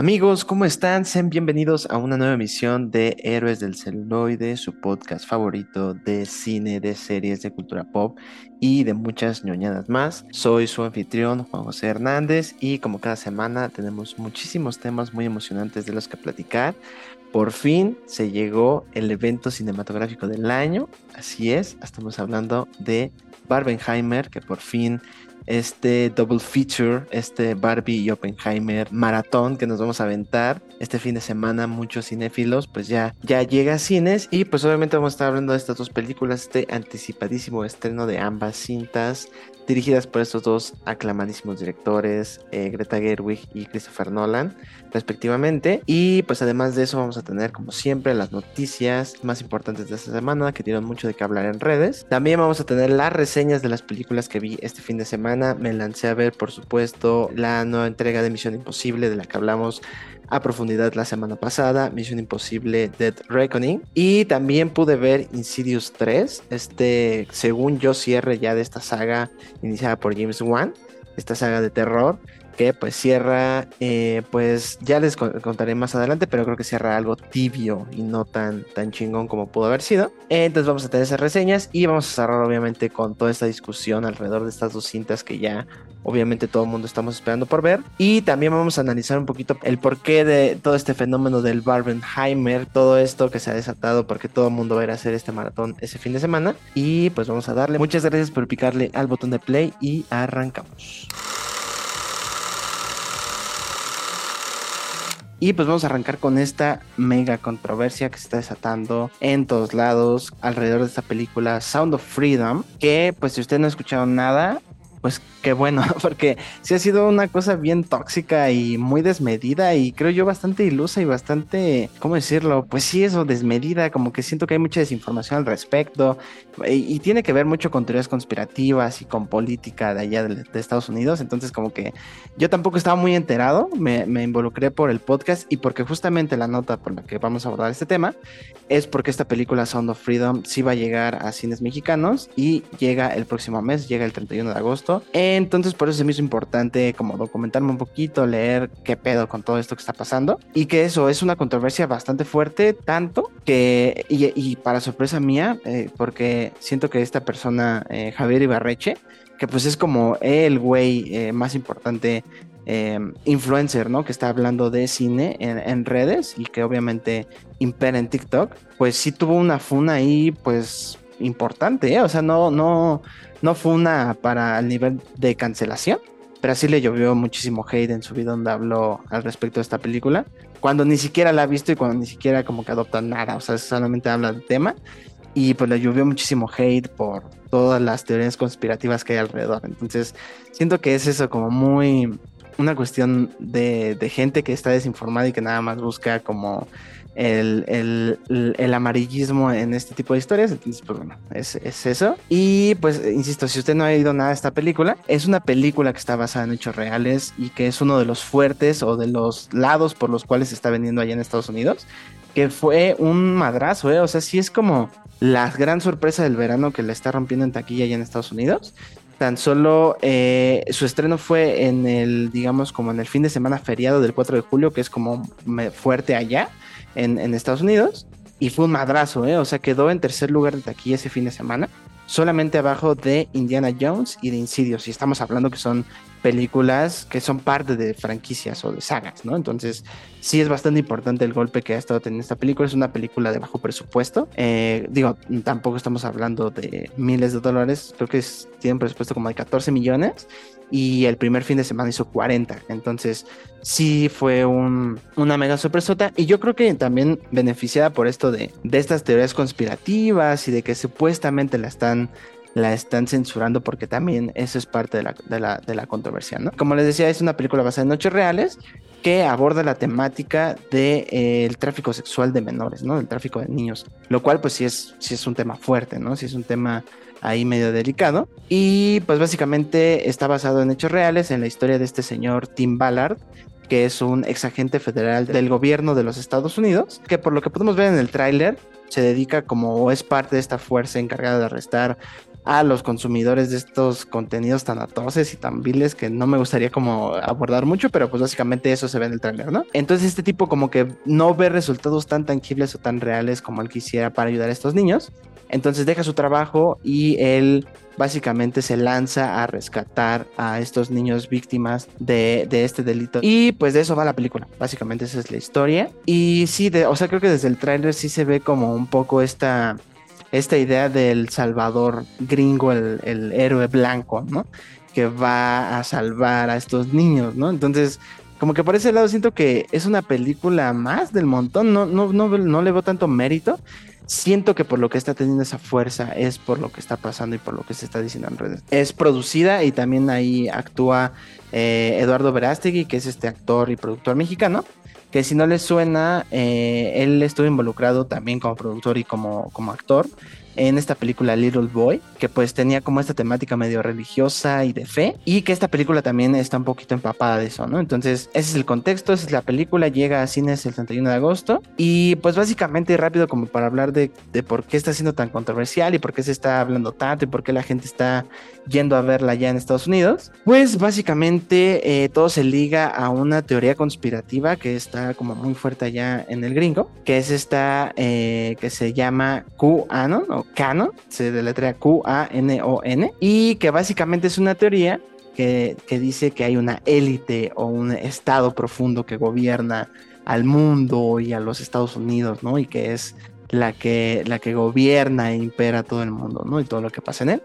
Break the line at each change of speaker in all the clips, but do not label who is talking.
Amigos, ¿cómo están? Sean bienvenidos a una nueva emisión de Héroes del Celuloide, su podcast favorito de cine, de series, de cultura pop y de muchas ñoñadas más. Soy su anfitrión Juan José Hernández y como cada semana tenemos muchísimos temas muy emocionantes de los que platicar. Por fin se llegó el evento cinematográfico del año, así es, estamos hablando de Barbenheimer, que por fin este double feature, este Barbie y Oppenheimer maratón que nos vamos a aventar este fin de semana, muchos cinéfilos, pues ya, ya llega a cines y pues obviamente vamos a estar hablando de estas dos películas, este anticipadísimo estreno de ambas cintas dirigidas por estos dos aclamadísimos directores, eh, Greta Gerwig y Christopher Nolan, respectivamente. Y pues además de eso vamos a tener como siempre las noticias más importantes de esta semana que dieron mucho de qué hablar en redes. También vamos a tener las reseñas de las películas que vi este fin de semana. Me lancé a ver por supuesto la nueva entrega de Misión Imposible de la que hablamos a profundidad la semana pasada, Misión Imposible Dead Reckoning. Y también pude ver Insidious 3, este, según yo, cierre ya de esta saga iniciada por James Wan, esta saga de terror que pues cierra, eh, pues ya les contaré más adelante, pero creo que cierra algo tibio y no tan, tan chingón como pudo haber sido. Entonces vamos a tener esas reseñas y vamos a cerrar obviamente con toda esta discusión alrededor de estas dos cintas que ya obviamente todo el mundo estamos esperando por ver. Y también vamos a analizar un poquito el porqué de todo este fenómeno del Barbenheimer, todo esto que se ha desatado porque todo el mundo va a ir a hacer este maratón ese fin de semana. Y pues vamos a darle. Muchas gracias por picarle al botón de play y arrancamos. Y pues vamos a arrancar con esta mega controversia que se está desatando en todos lados alrededor de esta película Sound of Freedom. Que pues si usted no ha escuchado nada, pues qué bueno, porque sí ha sido una cosa bien tóxica y muy desmedida y creo yo bastante ilusa y bastante, ¿cómo decirlo? Pues sí, eso, desmedida, como que siento que hay mucha desinformación al respecto y, tiene que ver mucho con teorías conspirativas y con política de allá de, Estados Unidos, entonces como que yo tampoco estaba muy enterado, me, involucré por el podcast y porque justamente la nota por la que vamos a abordar este tema es porque esta película Sound of Freedom sí va a llegar a cines mexicanos y llega el próximo mes, llega el 31 de agosto entonces por eso se me hizo importante como documentarme un poquito, leer qué pedo con todo esto que está pasando. Y que eso es una controversia bastante fuerte, tanto que, y, para sorpresa mía, eh, porque siento que esta persona, eh, Javier Ibarreche, que pues es como el güey eh, más importante influencer, ¿no? Que está hablando de cine en, redes y que obviamente impera en TikTok, pues sí tuvo una funa ahí, pues importante, ¿eh? O sea, no, no, no fue una para el nivel de cancelación, pero sí le llovió muchísimo hate en su video donde habló al respecto de esta película, cuando ni siquiera la ha visto y cuando ni siquiera como que adopta nada, o sea, solamente habla del tema y pues le llovió muchísimo hate por todas las teorías conspirativas que hay alrededor. Entonces, siento que es eso como muy una cuestión de, de gente que está desinformada y que nada más busca como el, amarillismo en este tipo de historias. Entonces, pues bueno, es, eso. Y pues, insisto, si usted no ha oído nada de esta película, es una película que está basada en hechos reales y que es uno de los fuertes o de los lados por los cuales se está vendiendo allá en Estados Unidos. Que fue un madrazo, ¿eh? O sea, sí es como la gran sorpresa del verano que le está rompiendo en taquilla allá en Estados Unidos tan solo eh, su estreno fue en el, digamos, como en el fin de semana feriado del 4 de julio, que es como fuerte allá en, Estados Unidos y fue un madrazo, ¿eh? O sea, quedó en tercer lugar de taquilla ese fin de semana, solamente abajo de Indiana Jones y de Insidious. Y estamos hablando que son películas que son parte de franquicias o de sagas, ¿no? Entonces, sí es bastante importante el golpe que ha estado teniendo esta película. Es una película de bajo presupuesto. Eh, digo, tampoco estamos hablando de miles de dólares. Creo que tiene un presupuesto como de 14 millones y el primer fin de semana hizo 40. Entonces, sí fue un, una mega sorpresota. Y yo creo que también beneficiada por esto de, de estas teorías conspirativas y de que supuestamente la están la están censurando porque también eso es parte de la, de la, de la controversia, ¿no? Como les decía, es una película basada en hechos reales que aborda la temática del de, eh, tráfico sexual de menores, ¿no? El tráfico de niños, lo cual pues sí es, sí es un tema fuerte, ¿no? Sí es un tema ahí medio delicado. Y pues básicamente está basado en hechos reales, en la historia de este señor Tim Ballard, que es un ex agente federal del gobierno de los Estados Unidos, que por lo que podemos ver en el tráiler se dedica como es parte de esta fuerza encargada de arrestar a los consumidores de estos contenidos tan atroces y tan viles que no me gustaría como abordar mucho, pero pues básicamente eso se ve en el trailer, ¿no? Entonces este tipo como que no ve resultados tan tangibles o tan reales como él quisiera para ayudar a estos niños. Entonces deja su trabajo y él básicamente se lanza a rescatar a estos niños víctimas de, este delito. Y pues de eso va la película. Básicamente esa es la historia. Y sí, de, o sea, creo que desde el tráiler sí se ve como un poco esta esta idea del salvador gringo, el, héroe blanco, ¿no? Que va a salvar a estos niños, ¿no? Entonces, como que por ese lado siento que es una película más del montón, no, no, no, no le veo tanto mérito. Siento que por lo que está teniendo esa fuerza es por lo que está pasando y por lo que se está diciendo en redes. Es producida y también ahí actúa eh, Eduardo Verástegui, que es este actor y productor mexicano que si no les suena, eh, él estuvo involucrado también como productor y como, como actor en esta película Little Boy, que pues tenía como esta temática medio religiosa y de fe, y que esta película también está un poquito empapada de eso, ¿no? Entonces, ese es el contexto, esa es la película, llega a cines el 31 de agosto, y pues básicamente rápido como para hablar de, de por qué está siendo tan controversial y por qué se está hablando tanto y por qué la gente está yendo a verla ya en Estados Unidos, pues básicamente eh, todo se liga a una teoría conspirativa que está como muy fuerte allá en el gringo, que es esta eh, que se llama QAnon o Canon, se deletrea Q-A-N-O-N, y que básicamente es una teoría que, dice que hay una élite o un estado profundo que gobierna al mundo y a los Estados Unidos, ¿no? Y que es la que, la que gobierna e impera todo el mundo, ¿no? Y todo lo que pasa en él.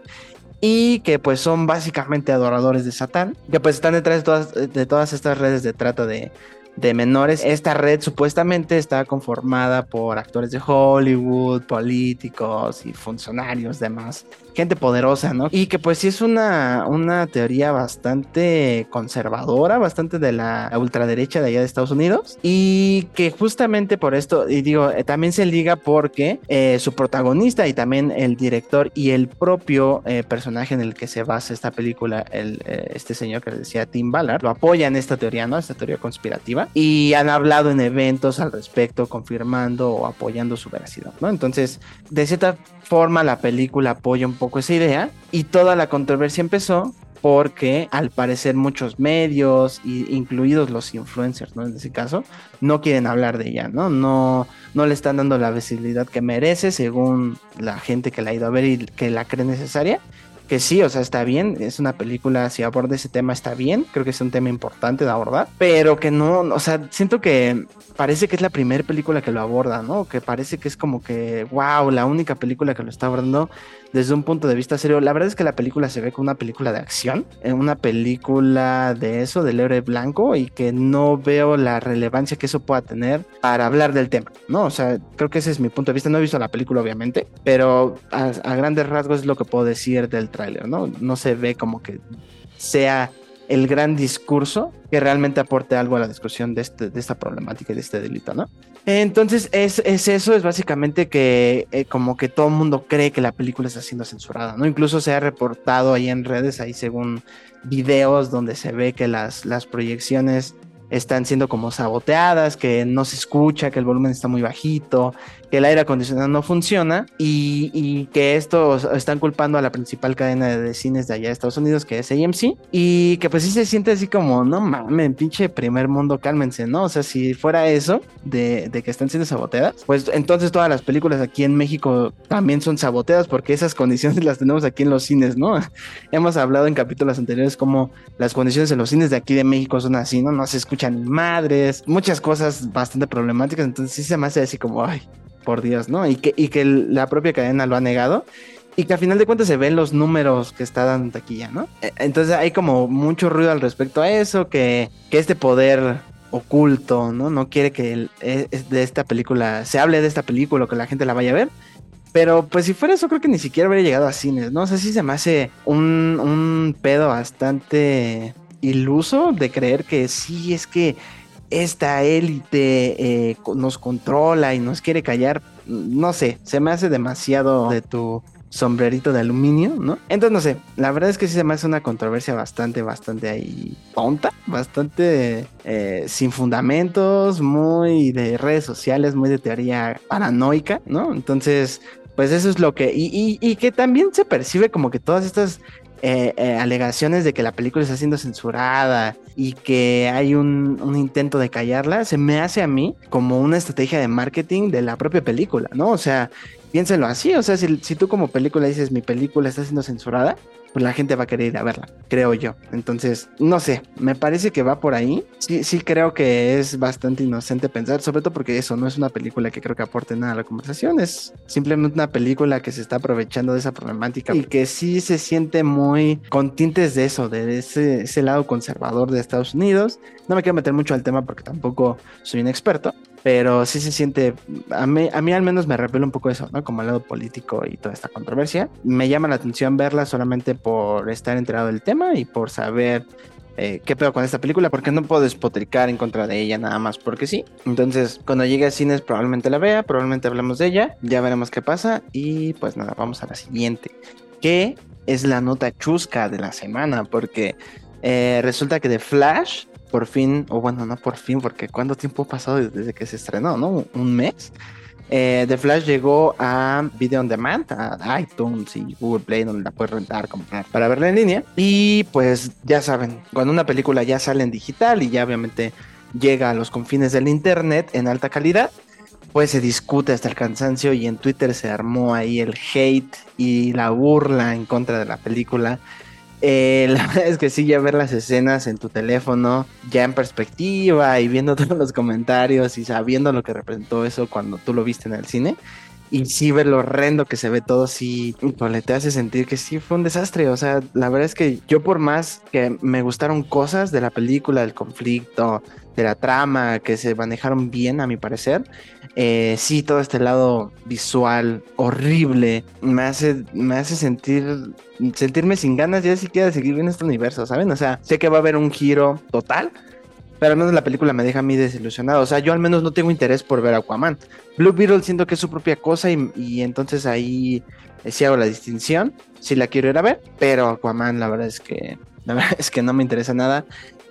Y que pues son básicamente adoradores de Satán, que pues están detrás de todas, de todas estas redes de trata de, de menores. Esta red supuestamente está conformada por actores de Hollywood, políticos y funcionarios demás gente poderosa, ¿no? Y que pues sí es una, una teoría bastante conservadora, bastante de la ultraderecha de allá de Estados Unidos. Y que justamente por esto, y digo, eh, también se liga porque eh, su protagonista y también el director y el propio eh, personaje en el que se basa esta película, el, este señor que decía Tim Ballard, lo apoyan esta teoría, ¿no? Esta teoría conspirativa. Y han hablado en eventos al respecto, confirmando o apoyando su veracidad, ¿no? Entonces, de cierta forma la película apoya un poco esa idea y toda la controversia empezó porque al parecer muchos medios, incluidos los influencers, ¿no? En ese caso, no quieren hablar de ella, ¿no? No, no le están dando la visibilidad que merece según la gente que la ha ido a ver y que la cree necesaria que sí, o sea, está bien, es una película, si aborda ese tema está bien, creo que es un tema importante de abordar, pero que no, o sea, siento que parece que es la primera película que lo aborda, ¿no? Que parece que es como que, wow, la única película que lo está abordando desde un punto de vista serio. La verdad es que la película se ve como una película de acción, eh, una película de eso, del héroe blanco, y que no veo la relevancia que eso pueda tener para hablar del tema, ¿no? O sea, creo que ese es mi punto de vista. No he visto la película, obviamente, pero a, a grandes rasgos es lo que puedo decir del ¿no? Se ve como que sea el gran discurso que realmente aporte algo a la discusión de, este, de esta problemática y de este delito, ¿no? Entonces es, eso, es básicamente que eh, como que todo el mundo cree que la película está siendo censurada, ¿no? Incluso se ha reportado ahí en redes, ahí según videos donde se ve que las, las proyecciones están siendo como saboteadas, que no se escucha, que el volumen está muy bajito, que el aire acondicionado no funciona y, que esto están culpando a la principal cadena de cines de allá de Estados Unidos, que es AMC, y que pues sí se siente así como, no mames, pinche primer mundo, cálmense, ¿no? O sea, si fuera eso, de, que están siendo saboteadas, pues entonces todas las películas aquí en México también son saboteadas porque esas condiciones las tenemos aquí en los cines, ¿no? Hemos hablado en capítulos anteriores como las condiciones en los cines de aquí de México son así, ¿no? No se escuchan madres, muchas cosas bastante problemáticas, entonces sí se me hace así como, ay, por Dios, ¿no? Y que, y que la propia cadena lo ha negado y que a final de cuentas se ven los números que está dando taquilla, ¿no? E, entonces hay como mucho ruido al respecto a eso, que, que este poder oculto, ¿no? No quiere que e, de esta película, se hable de esta película o que la gente la vaya a ver. Pero pues si fuera eso, creo que ni siquiera habría llegado a cines, ¿no? O sea, sí se me hace un, un pedo bastante iluso de creer que sí, es que esta élite eh, nos controla y nos quiere callar, no sé, se me hace demasiado de tu sombrerito de aluminio, ¿no? Entonces, no sé, la verdad es que sí se me hace una controversia bastante, bastante ahí tonta, bastante eh, sin fundamentos, muy de redes sociales, muy de teoría paranoica, ¿no? Entonces, pues eso es lo que, y, y, que también se percibe como que todas estas eh, eh, alegaciones de que la película está siendo censurada y que hay un, intento de callarla, se me hace a mí como una estrategia de marketing de la propia película, ¿no? O sea, piénsenlo así, o sea, si tú como película dices mi película está siendo censurada, pues la gente va a querer ir a verla, creo yo. Entonces, no sé, me parece que va por ahí. Sí, sí creo que es bastante inocente pensar, sobre todo porque eso no es una película que creo que aporte nada a la conversación, es simplemente una película que se está aprovechando de esa problemática y que sí se siente muy con tintes de eso, de ese, ese lado conservador de Estados Unidos. No me quiero meter mucho al tema porque tampoco soy un experto, pero sí se siente, a mí, a mí al menos me revela un poco eso, ¿no? Como el lado político y toda esta controversia. Me llama la atención verla solamente por estar enterado del tema y por saber eh, qué pedo con esta película, porque no puedo despotricar en contra de ella nada más porque sí. Entonces, cuando llegue a cines probablemente la vea, probablemente hablemos de ella, ya veremos qué pasa y pues nada, vamos a la siguiente, que es la nota chusca de la semana, porque eh, resulta que The Flash por fin, o bueno, no por fin, porque ¿cuánto tiempo ha pasado desde que se estrenó, no? Un mes. Eh, The Flash llegó a Video on Demand, a iTunes y Google Play, donde la puedes rentar, comprar para verla en línea. Y pues ya saben, cuando una película ya sale en digital y ya obviamente llega a los confines del Internet en alta calidad, pues se discute hasta el cansancio y en Twitter se armó ahí el hate y la burla en contra de la película eh, la verdad es que sí, ya ver las escenas en tu teléfono, ya en perspectiva y viendo todos los comentarios y sabiendo lo que representó eso cuando tú lo viste en el cine. Y sí ver lo horrendo que se ve todo, sí, le te hace sentir que sí fue un desastre. O sea, la verdad es que yo por más que me gustaron cosas de la película, del conflicto, de la trama, que se manejaron bien a mi parecer, eh, sí, todo este lado visual horrible me hace, me hace sentir, sentirme sin ganas ya siquiera de seguir viendo este universo, ¿saben? O sea, sé que va a haber un giro total, pero al menos la película me deja a mí desilusionado. O sea, yo al menos no tengo interés por ver Aquaman. Blue Beetle siento que es su propia cosa y, entonces ahí eh, sí hago la distinción. Sí la quiero ir a ver, pero Aquaman la verdad es que la verdad es que no me interesa nada.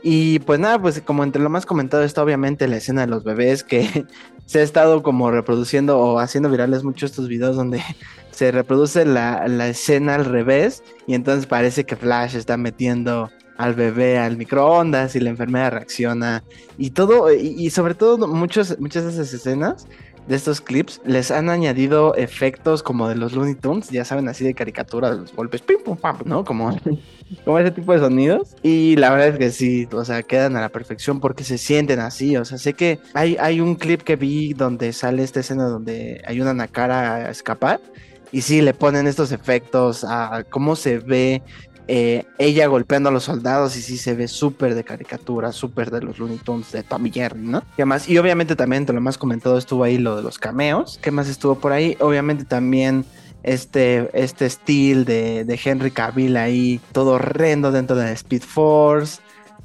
Y pues nada, pues como entre lo más comentado está obviamente la escena de los bebés que se ha estado como reproduciendo o haciendo virales muchos estos videos donde se reproduce la, la, escena al revés y entonces parece que Flash está metiendo al bebé al microondas y la enfermera reacciona. Y todo y, sobre todo muchos, muchas de esas escenas de estos clips les han añadido efectos como de los Looney Tunes, ya saben, así de caricatura, de los golpes, pim, pum, pam, ¿no? Como, como ese tipo de sonidos. Y la verdad es que sí, o sea, quedan a la perfección porque se sienten así. O sea, sé que hay, hay un clip que vi donde sale esta escena donde ayudan a Cara a escapar. Y sí, le ponen estos efectos a cómo se ve eh, ella golpeando a los soldados y sí se ve súper de caricatura, súper de los Looney Tunes de Tommy Jerry, ¿no? ¿Qué más? Y obviamente también, entre lo más comentado, estuvo ahí lo de los cameos. ¿Qué más estuvo por ahí? Obviamente también este, este estilo de, de Henry Cavill ahí, todo horrendo dentro de Speed Force.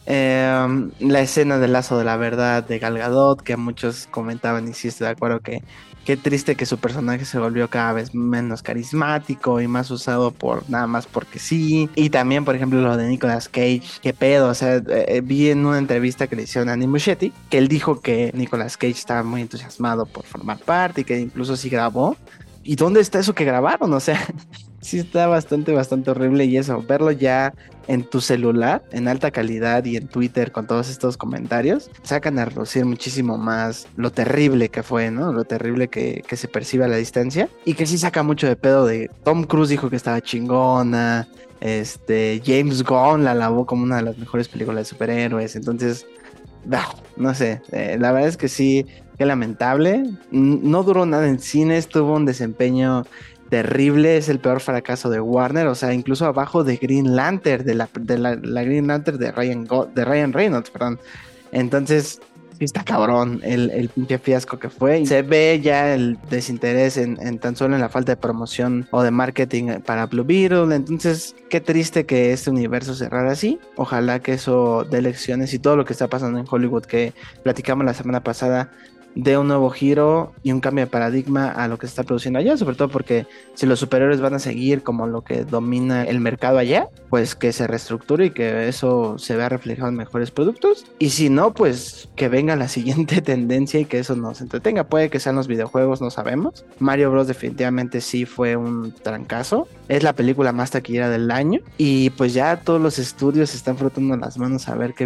Em, la escena del lazo de la verdad de Gal Gadot, que muchos comentaban y sí estoy de acuerdo que qué triste que su personaje se volvió cada vez menos carismático y más usado por nada más porque sí. Y también, por ejemplo, lo de Nicolas Cage, qué pedo, o sea, eh, eh, vi en una entrevista que le hicieron a Annie Muschietti que él dijo que Nicolas Cage estaba muy entusiasmado por formar parte y que incluso sí grabó. ¿Y dónde está eso que grabaron? O sea, sí está bastante, bastante horrible y eso, verlo ya en tu celular, en alta calidad y en Twitter con todos estos comentarios, sacan a reducir muchísimo más lo terrible que fue, ¿no? Lo terrible que, se percibe a la distancia y que sí saca mucho de pedo de Tom Cruise dijo que estaba chingona, este, James Gunn la alabó como una de las mejores películas de superhéroes, entonces, no sé, eh, la verdad es que sí, qué lamentable, no duró nada en cines, tuvo un desempeño terrible, es el peor fracaso de Warner, o sea, incluso abajo de Green Lantern, de la, Green Lantern de Ryan, de Ryan Reynolds, perdón. Entonces, está cabrón el, el pinche fiasco que fue. Se ve ya el desinterés en, tan solo en la falta de promoción o de marketing para Blue Beetle. Entonces, qué triste que este universo cerrara así. Ojalá que eso dé lecciones y todo lo que está pasando en Hollywood que platicamos la semana pasada dé un nuevo giro y un cambio de paradigma a lo que se está produciendo allá, sobre todo porque si los superiores van a seguir como lo que domina el mercado allá, pues que se reestructure y que eso se vea reflejado en mejores productos. Y si no, pues que venga la siguiente tendencia y que eso nos entretenga. Puede que sean los videojuegos, no sabemos. Mario Bros definitivamente sí fue un trancazo. Es la película más taquillera del año y pues ya todos los estudios están frotando las manos a ver qué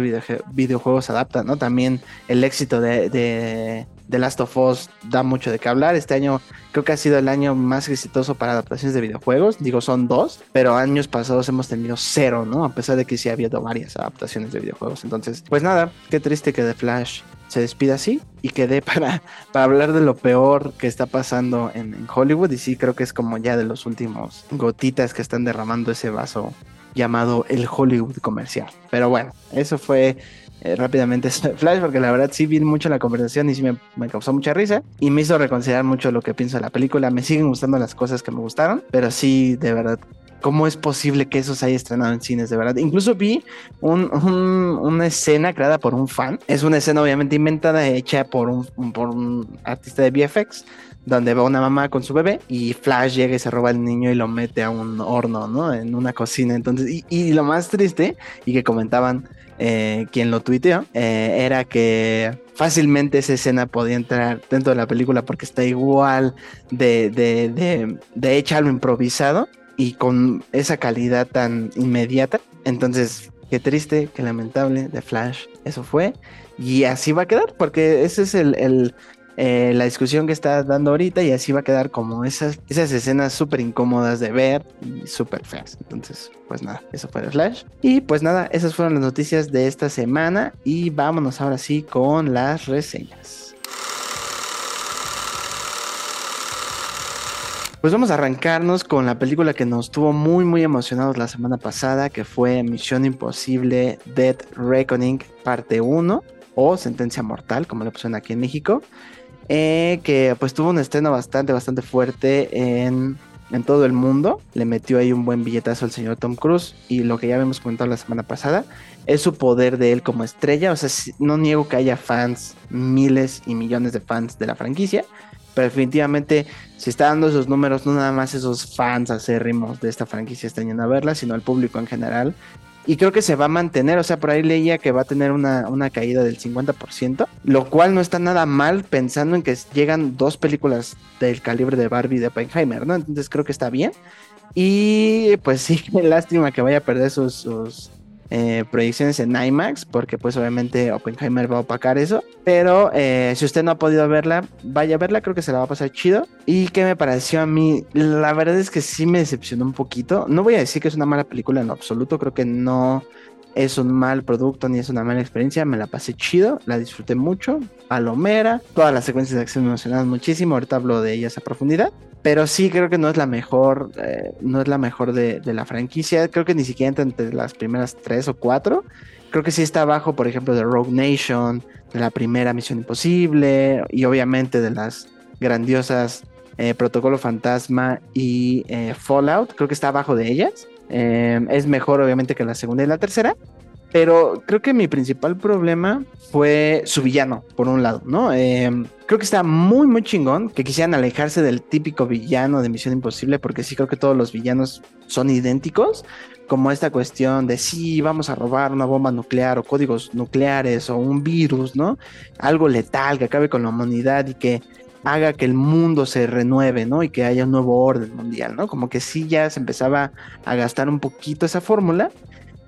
videojuegos adaptan, ¿no? También el éxito de, de The Last of Us da mucho de qué hablar. Este año creo que ha sido el año más exitoso para adaptaciones de videojuegos. Digo, son dos, pero años pasados hemos tenido cero, ¿no? A pesar de que sí ha habido varias adaptaciones de videojuegos. Entonces, pues nada, qué triste que The Flash se despida así y quede para, para hablar de lo peor que está pasando en, en Hollywood. Y sí, creo que es como ya de los últimos gotitas que están derramando ese vaso llamado el Hollywood comercial. Pero bueno, eso fue eh, rápidamente Flash, porque la verdad sí vi mucho la conversación y sí me, causó mucha risa y me hizo reconsiderar mucho lo que pienso de la película. Me siguen gustando las cosas que me gustaron, pero sí, de verdad, ¿cómo es posible que eso se haya estrenado en cines, de verdad? Incluso vi un, una escena creada por un fan. Es una escena obviamente inventada, hecha por un, por un artista de VFX donde va una mamá con su bebé y Flash llega y se roba al niño y lo mete a un horno, ¿no? En una cocina. Entonces, y, lo más triste, y que comentaban eh, quien lo tuiteó, eh, era que fácilmente esa escena podía entrar dentro de la película porque está igual de, de, de, de hecha improvisado y con esa calidad tan inmediata. Entonces, qué triste, qué lamentable de Flash, eso fue. Y así va a quedar, porque ese es el, eh, la discusión que está dando ahorita y así va a quedar como esas, esas escenas súper incómodas de ver y súper feas. Entonces, pues nada, eso fue de Flash. Y pues nada, esas fueron las noticias de esta semana y vámonos ahora sí con las reseñas. Pues vamos a arrancarnos con la película que nos tuvo muy muy emocionados la semana pasada, que fue Misión Imposible Dead Reckoning parte 1 o Sentencia Mortal, como le pusieron aquí en México. Eh, que pues tuvo un estreno bastante, bastante fuerte en, en, todo el mundo. Le metió ahí un buen billetazo al señor Tom Cruise y lo que ya habíamos comentado la semana pasada es su poder de él como estrella. O sea, no niego que haya fans, miles y millones de fans de la franquicia. Pero definitivamente, si está dando esos números, no nada más esos fans acérrimos de esta franquicia están yendo a verla, sino el público en general y creo que se va a mantener, o sea, por ahí leía que va a tener una, una, caída del 50%, lo cual no está nada mal pensando en que llegan dos películas del calibre de Barbie de Oppenheimer, ¿no? Entonces creo que está bien. Y pues sí, lástima que vaya a perder sus, sus eh, proyecciones en IMAX, porque pues obviamente Oppenheimer va a opacar eso. Pero eh, si usted no ha podido verla, vaya a verla, creo que se la va a pasar chido. ¿Y qué me pareció a mí? La verdad es que sí me decepcionó un poquito. No voy a decir que es una mala película en absoluto, creo que no es un mal producto ni es una mala experiencia. Me la pasé chido, la disfruté mucho. Palomera, todas las secuencias de acción me emocionaron muchísimo. Ahorita hablo de ellas a profundidad. Pero sí creo que no es la mejor, eh, no es la mejor de, la franquicia. Creo que ni siquiera entre las primeras tres o cuatro. Creo que sí está abajo, por ejemplo, de Rogue Nation, de la primera Misión Imposible y obviamente de las grandiosas eh, Protocolo Fantasma y eh, Fallout. Creo que está abajo de ellas. Es mejor obviamente que la segunda y la tercera. Pero creo que mi principal problema fue su villano, por un lado, ¿no? Eh, creo que está muy, muy chingón que quisieran alejarse del típico villano de Misión Imposible, porque sí creo que todos los villanos son idénticos, como esta cuestión de sí, vamos a robar una bomba nuclear o códigos nucleares o un virus, ¿no? Algo letal que acabe con la humanidad y que haga que el mundo se renueve, ¿no? Y que haya un nuevo orden mundial, ¿no? Como que sí ya se empezaba a gastar un poquito esa fórmula.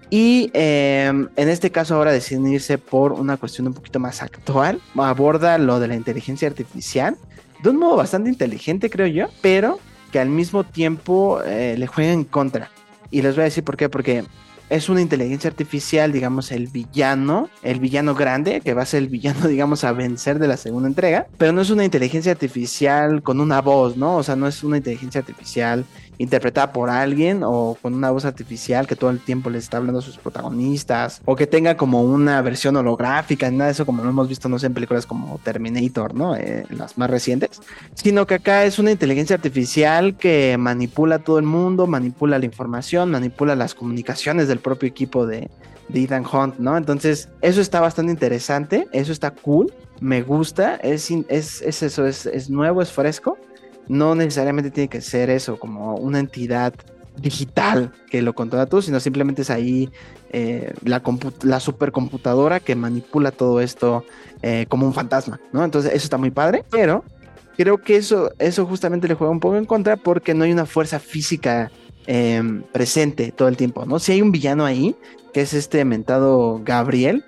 Y eh, en este caso ahora deciden irse por una cuestión un poquito más actual. Aborda lo de la inteligencia artificial de un modo bastante inteligente, creo yo, pero que al mismo tiempo eh, le juega en contra. Y les voy a decir por qué, porque es una inteligencia artificial, digamos, el villano, el villano grande, que va a ser el villano, digamos, a vencer de la segunda entrega, pero no es una inteligencia artificial con una voz, ¿no? O sea, no es una inteligencia artificial interpretada por alguien o con una voz artificial que todo el tiempo les está hablando a sus protagonistas o que tenga como una versión holográfica, nada de eso como lo hemos visto, no sé, en películas como Terminator, ¿no? Eh, las más recientes, sino que acá es una inteligencia artificial que manipula todo el mundo, manipula la información, manipula las comunicaciones del propio equipo de, de Ethan Hunt, ¿no? Entonces, eso está bastante interesante, eso está cool. me gusta, es, es, es eso, es, es nuevo, es fresco. No necesariamente tiene que ser eso, como una entidad digital que lo controla todo, sino simplemente es ahí eh, la, supercomputadora que manipula todo esto eh, como un fantasma, ¿no? Entonces eso está muy padre, pero creo que eso, eso justamente le juega un poco en contra porque no hay una fuerza física em, presente todo el tiempo, ¿no? Si hay un villano ahí, que es este mentado Gabriel,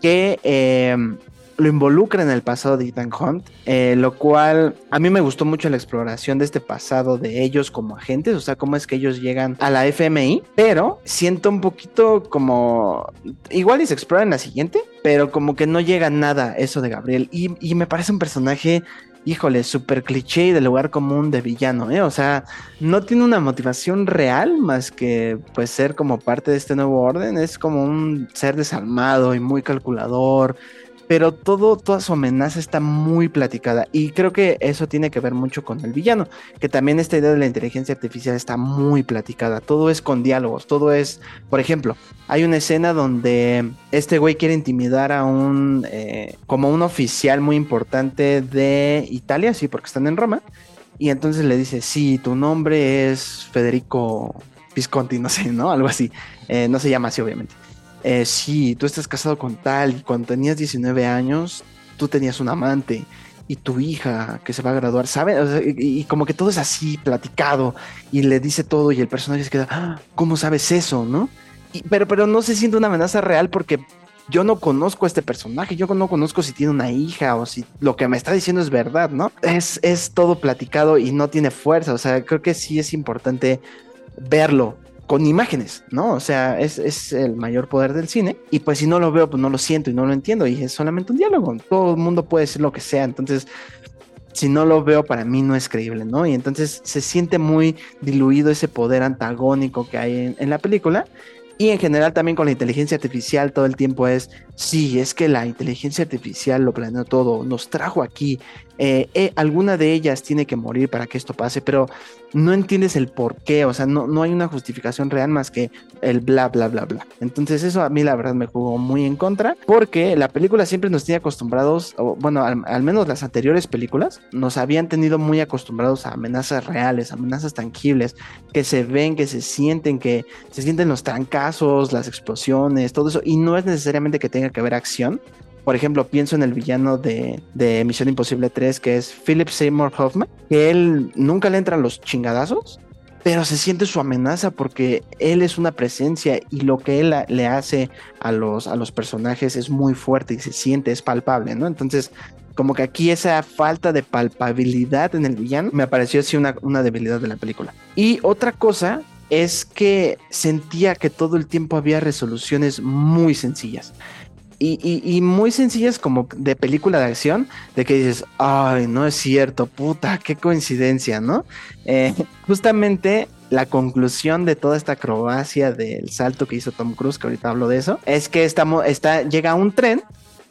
que em, lo involucra en el pasado de Ethan Hunt, eh, lo cual a mí me gustó mucho la exploración de este pasado de ellos como agentes, o sea, cómo es que ellos llegan a la FMI, pero siento un poquito como, igual y se explora en la siguiente, pero como que no llega nada eso de Gabriel y, me parece un personaje híjole, súper cliché y de lugar común de villano, ¿eh? O sea, no tiene una motivación real más que pues ser como parte de este nuevo orden, es como un ser desalmado y muy calculador, pero todo, toda su amenaza está muy platicada y creo que eso tiene que ver mucho con el villano, que también esta idea de la inteligencia artificial está muy platicada, todo es con diálogos, todo es, por ejemplo, hay una escena donde este güey quiere intimidar a un, eh, como un oficial muy importante de Italia, sí, porque están en Roma, y entonces le dice, sí, tu nombre es Federico Visconti, no sé, ¿no? Algo así, eh, no se llama así obviamente eh, sí, tú estás casado con tal y cuando tenías 19 años, tú tenías un amante y tu hija que se va a graduar, ¿sabes? y, como que todo es así, platicado, y le dice todo y el personaje se queda, ah, ¿cómo sabes eso, no? pero, pero no se siente una amenaza real porque yo no conozco a este personaje, yo no conozco si tiene una hija o si lo que me está diciendo es verdad, ¿no? Es, es todo platicado y no tiene fuerza, o sea, creo que sí es importante verlo con imágenes, ¿no? O sea, es, el mayor poder del cine. Y pues si no lo veo, pues no lo siento y no lo entiendo. Y es solamente un diálogo. Todo el mundo puede decir lo que sea. Entonces, si no lo veo, para mí no es creíble, ¿no? Y entonces se siente muy diluido ese poder antagónico que hay en la película. Y en general también con la inteligencia artificial todo el tiempo es, sí, es que la inteligencia artificial lo planeó todo, nos trajo aquí, eh, eh, alguna de ellas tiene que morir para que esto pase, pero no entiendes el por qué, o sea, no, no hay una justificación real más que el bla, bla, bla, bla. Entonces eso a mí la verdad me jugó muy en contra, porque la película siempre nos tiene acostumbrados, o, bueno, al, menos las anteriores películas, nos habían tenido muy acostumbrados a amenazas reales, amenazas tangibles, que se ven, que se sienten, que se sienten los trancazos, las explosiones, todo eso, y no es necesariamente que tenga que haber acción, por ejemplo, pienso en el villano de, de Misión Imposible 3, que es Philip Seymour Hoffman, que él nunca le entran los chingadazos, pero se siente su amenaza porque él es una presencia y lo que él le hace a los, a los personajes es muy fuerte y se siente, es palpable, ¿no? Entonces, como que aquí esa falta de palpabilidad en el villano me pareció así una, una debilidad de la película. Y otra cosa es que sentía que todo el tiempo había resoluciones muy sencillas y, muy sencillas como de película de acción, de que dices, ay, no es cierto, puta, qué coincidencia, ¿no? Eh, justamente la conclusión de toda esta acrobacia del salto que hizo Tom Cruise, que ahorita hablo de eso, es que estamos, está, llega un tren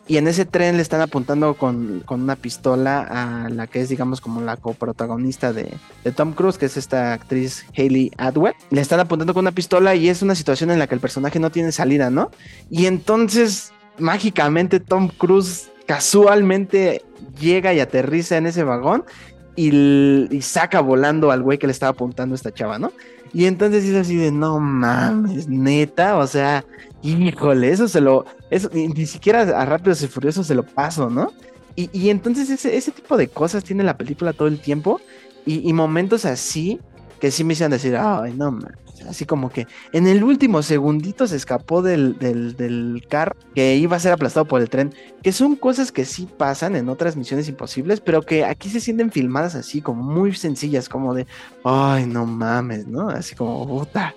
y en ese tren le están apuntando con, una pistola a la que es, digamos, como la coprotagonista de, de Tom Cruise, que es esta actriz Hayley Atwell. Le están apuntando con una pistola y es una situación en la que el personaje no tiene salida, ¿no? Y entonces mágicamente Tom Cruise casualmente llega y aterriza en ese vagón y, saca volando al güey que le estaba apuntando esta chava, ¿no? Y entonces es así de, no mames, neta, o sea, híjole, eso se lo, eso, ni, siquiera a Rápidos y Furiosos se lo paso, ¿no? Y, entonces ese, tipo de cosas tiene la película todo el tiempo y, y momentos así que sí me hicieron decir, ay, no mames así como que en el último segundito se escapó del, del, que iba a ser aplastado por el tren, que son cosas que sí pasan en otras misiones imposibles, pero que aquí se sienten filmadas así, como muy sencillas, como de, ay, no mames, ¿no? Así como, puta,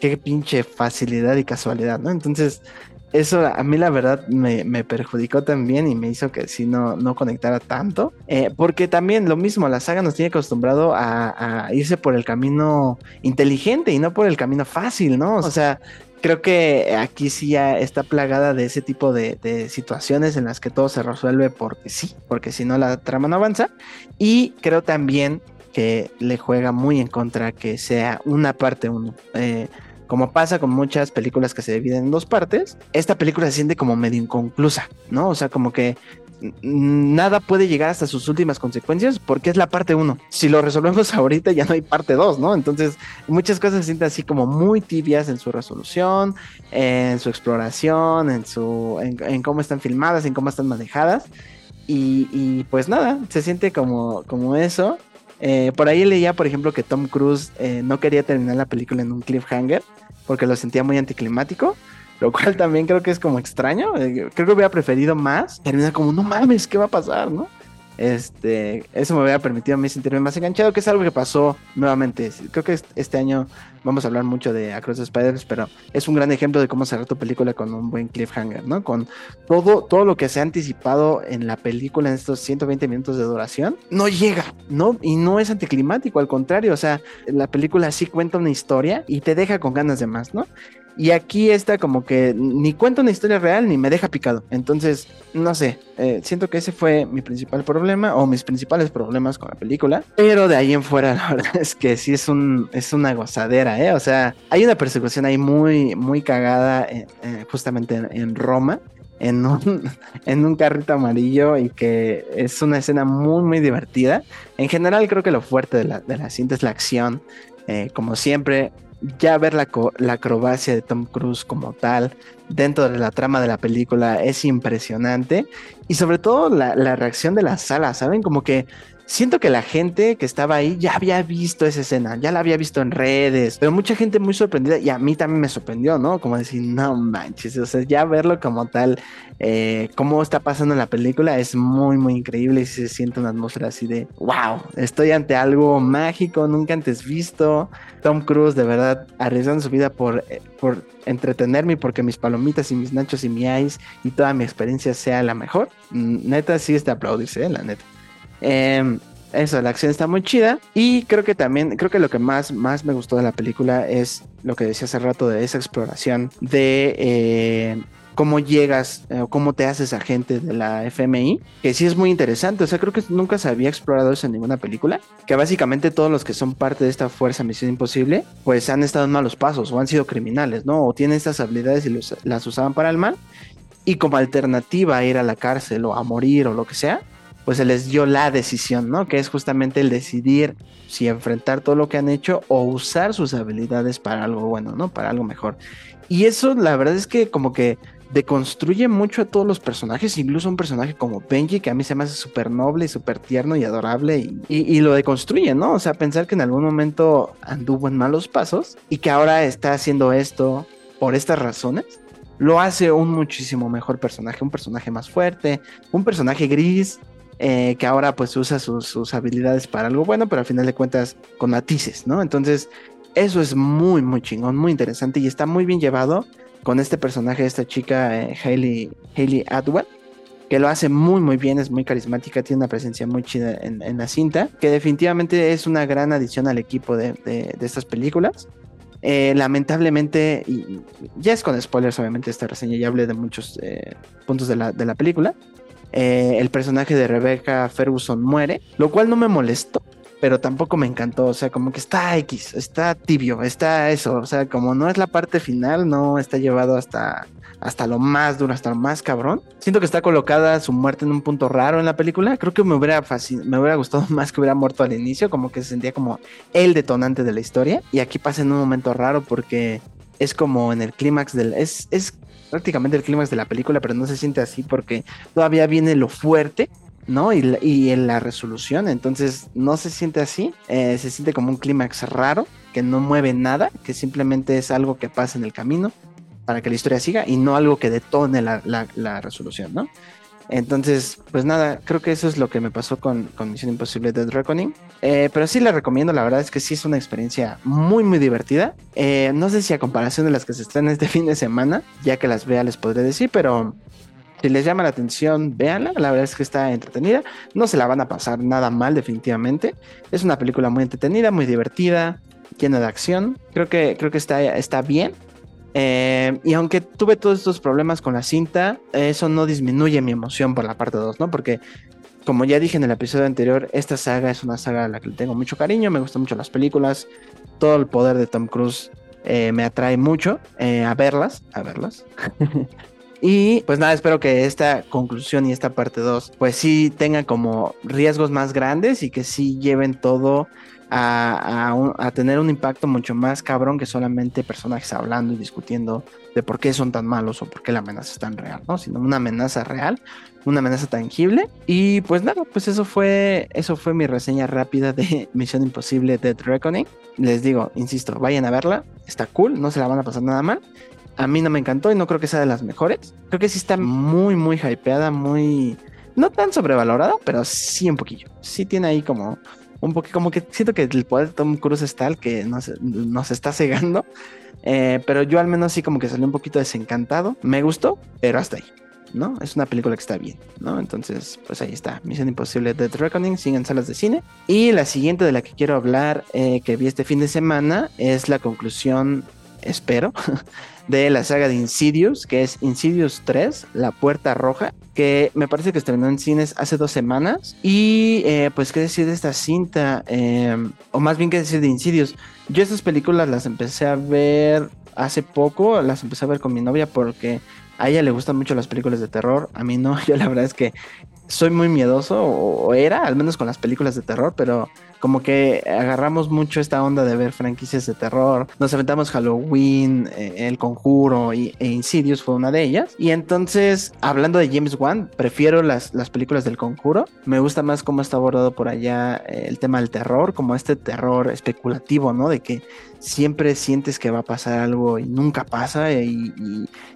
qué pinche facilidad y casualidad, ¿no? Entonces, eso a mí la verdad me, perjudicó también y me hizo que si no, no conectara tanto. Eh, porque también lo mismo, la saga nos tiene acostumbrado a, irse por el camino inteligente y no por el camino fácil, ¿no? O sea, creo que aquí sí ya está plagada de ese tipo de, de, situaciones en las que todo se resuelve porque sí, porque si no la trama no avanza. Y creo también que le juega muy en contra que sea una parte uno. Eh, como pasa con muchas películas que se dividen en dos partes, esta película se siente como medio inconclusa, ¿no? O sea, como que nada puede llegar hasta sus últimas consecuencias porque es la parte uno. Si lo resolvemos ahorita ya no hay parte dos, ¿no? Entonces muchas cosas se sienten así como muy tibias en su resolución, en su exploración, en, su, en, cómo están filmadas, en cómo están manejadas. Y, pues nada, se siente como, como eso. Eh, por ahí leía, por ejemplo, que Tom Cruise eh, no quería terminar la película en un cliffhanger porque lo sentía muy anticlimático. Lo cual también creo que es como extraño. Eh, creo que hubiera preferido más. Termina como, no mames, ¿qué va a pasar, no? Este, eso me hubiera permitido a mí sentirme más enganchado, que es algo que pasó nuevamente. Creo que este año vamos a hablar mucho de Across the Spiders, pero es un gran ejemplo de cómo cerrar tu película con un buen cliffhanger, ¿no? Con todo, todo lo que se ha anticipado en la película en estos 120 minutos de duración, no llega, ¿no? Y no es anticlimático, al contrario, o sea, la película sí cuenta una historia y te deja con ganas de más, ¿no? Y aquí está como que ni cuenta una historia real ni me deja picado. Entonces, no sé, eh, siento que ese fue mi principal problema o mis principales problemas con la película. Pero de ahí en fuera, la verdad es que sí es, un, es una gozadera, ¿eh? O sea, hay una persecución ahí muy, muy cagada eh, eh, justamente en, Roma. En un, en un carrito amarillo y que es una escena muy muy divertida. En general creo que lo fuerte de la, de la cinta es la acción. como siempre, ya ver la, acrobacia de Tom Cruise como tal dentro de la trama de la película es impresionante y sobre todo la, la reacción de la sala, ¿saben? Como que siento que la gente que estaba ahí ya había visto esa escena, ya la había visto en redes, pero mucha gente muy sorprendida y a mí también me sorprendió, ¿no? Como decir, no manches, o sea, ya verlo como tal, eh, cómo está pasando en la película es muy, muy increíble y se siente una atmósfera así de, wow, estoy ante algo mágico, nunca antes visto. Tom Cruise de verdad arriesgando su vida por, eh, por entretenerme y porque mis palomitas y mis nachos y mi ice y toda mi experiencia sea la mejor. Neta, sí es de aplaudirse, ¿eh? la neta. Em, eso, la acción está muy chida. Y creo que también, creo que lo que más, más me gustó de la película es lo que decía hace rato de esa exploración de eh, cómo llegas eh, o cómo te haces agente de la FMI, que sí es muy interesante. O sea, creo que nunca se había explorado eso en ninguna película. Que básicamente todos los que son parte de esta fuerza Misión Imposible, pues han estado en malos pasos o han sido criminales, ¿no? O tienen estas habilidades y las usaban para el mal. Y como alternativa a ir a la cárcel o a morir o lo que sea, pues se les dio la decisión, ¿no? Que es justamente el decidir si enfrentar todo lo que han hecho o usar sus habilidades para algo bueno, ¿no? Para algo mejor. Y eso la verdad es que como que deconstruye mucho a todos los personajes, incluso un personaje como Benji, que a mí se me hace súper noble y súper tierno y adorable, y, y, lo deconstruye, ¿no? O sea, pensar que en algún momento anduvo en malos pasos y que ahora está haciendo esto por estas razones, lo hace un muchísimo mejor personaje, un personaje más fuerte, un personaje gris, eh, que ahora pues usa sus, habilidades para algo bueno, pero al final de cuentas con matices, ¿no? Entonces, eso es muy, muy chingón, muy interesante y está muy bien llevado con este personaje, esta chica, eh, Hayley, Atwell, que lo hace muy, muy bien, es muy carismática, tiene una presencia muy chida en, la cinta, que definitivamente es una gran adición al equipo de, estas películas. Eh, lamentablemente, ya es con spoilers, obviamente, esta reseña ya hablé de muchos puntos de la, de la película. Eh, el personaje de Rebecca Ferguson muere, lo cual no me molestó, pero tampoco me encantó, o sea, como que está X, está tibio, está eso, o sea, como no es la parte final, no está llevado hasta, hasta lo más duro, hasta lo más cabrón. Siento que está colocada su muerte en un punto raro en la película, creo que me hubiera, me hubiera gustado más que hubiera muerto al inicio, como que se sentía como el detonante de la historia, y aquí pasa en un momento raro porque es como en el clímax del... Es, es prácticamente el clímax de la película, pero no se siente así porque todavía viene lo fuerte, ¿no? Y, en la resolución, entonces no se siente así, eh, se siente como un clímax raro, que no mueve nada, que simplemente es algo que pasa en el camino para que la historia siga y no algo que detone la, la resolución, ¿no? Entonces, pues nada, creo que eso es lo que me pasó con, con Misión Imposible Dead Reckoning. Eh, pero sí la recomiendo, la verdad es que sí es una experiencia muy, muy divertida. Eh, no sé si a comparación de las que se estrenan este fin de semana, ya que las vea les podré decir, pero si les llama la atención, véanla. La verdad es que está entretenida. No se la van a pasar nada mal, definitivamente. Es una película muy entretenida, muy divertida, llena de acción. Creo que, creo que está, está bien. Eh, y aunque tuve todos estos problemas con la cinta, eso no disminuye mi emoción por la parte 2, ¿no? Porque, como ya dije en el episodio anterior, esta saga es una saga a la que le tengo mucho cariño, me gustan mucho las películas, todo el poder de Tom Cruise eh, me atrae mucho eh, a verlas, a verlas. Y pues nada, espero que esta conclusión y esta parte 2 pues sí tengan como riesgos más grandes y que sí lleven todo a, tener un impacto mucho más cabrón que solamente personajes hablando y discutiendo de por qué son tan malos o por qué la amenaza es tan real, ¿no? Sino una amenaza real, una amenaza tangible. Y pues nada, pues eso fue, eso fue mi reseña rápida de Misión Imposible Dead Reckoning. Les digo, insisto, vayan a verla, está cool, no se la van a pasar nada mal. A mí no me encantó y no creo que sea de las mejores. Creo que sí está muy, muy hypeada, muy... No tan sobrevalorada, pero sí un poquillo. Sí tiene ahí como un poco como que siento que el poder de Tom Cruise es tal que nos, nos está cegando. Eh, pero yo al menos sí como que salí un poquito desencantado. Me gustó, pero hasta ahí. ¿no? Es una película que está bien, ¿no? Entonces, pues ahí está. Misión Imposible Dead Reckoning, siguen salas de cine. Y la siguiente de la que quiero hablar, eh, que vi este fin de semana, es la conclusión, espero, de la saga de Insidious, que es Insidious 3, La Puerta Roja, que me parece que estrenó en cines hace dos semanas. Y eh, pues, ¿qué decir de esta cinta? Em, o más bien, ¿qué decir de Insidious? Yo estas películas las empecé a ver hace poco, las empecé a ver con mi novia porque a ella le gustan mucho las películas de terror, a mí no, yo la verdad es que soy muy miedoso, o, era, al menos con las películas de terror, pero como que agarramos mucho esta onda de ver franquicias de terror. Nos aventamos Halloween, eh, El Conjuro y, e Insidious fue una de ellas. Y entonces, hablando de James Wan, prefiero las, las películas del Conjuro. Me gusta más cómo está abordado por allá eh, el tema del terror, como este terror especulativo, ¿no? De que siempre sientes que va a pasar algo y nunca pasa y,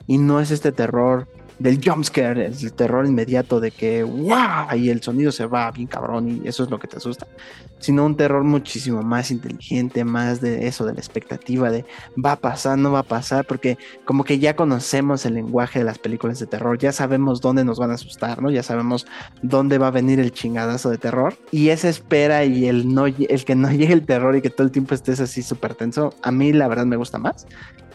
y no es este terror del jumpscare, el terror inmediato de que ¡wow! y el sonido se va bien cabrón y eso es lo que te asusta, sino un terror muchísimo más inteligente, más de eso, de la expectativa de va a pasar, no va a pasar, porque como que ya conocemos el lenguaje de las películas de terror, ya sabemos dónde nos van a asustar, ¿no? Ya sabemos dónde va a venir el chingadazo de terror y esa espera y el, no, el que no llegue el terror y que todo el tiempo estés así súper tenso, a mí la verdad me gusta más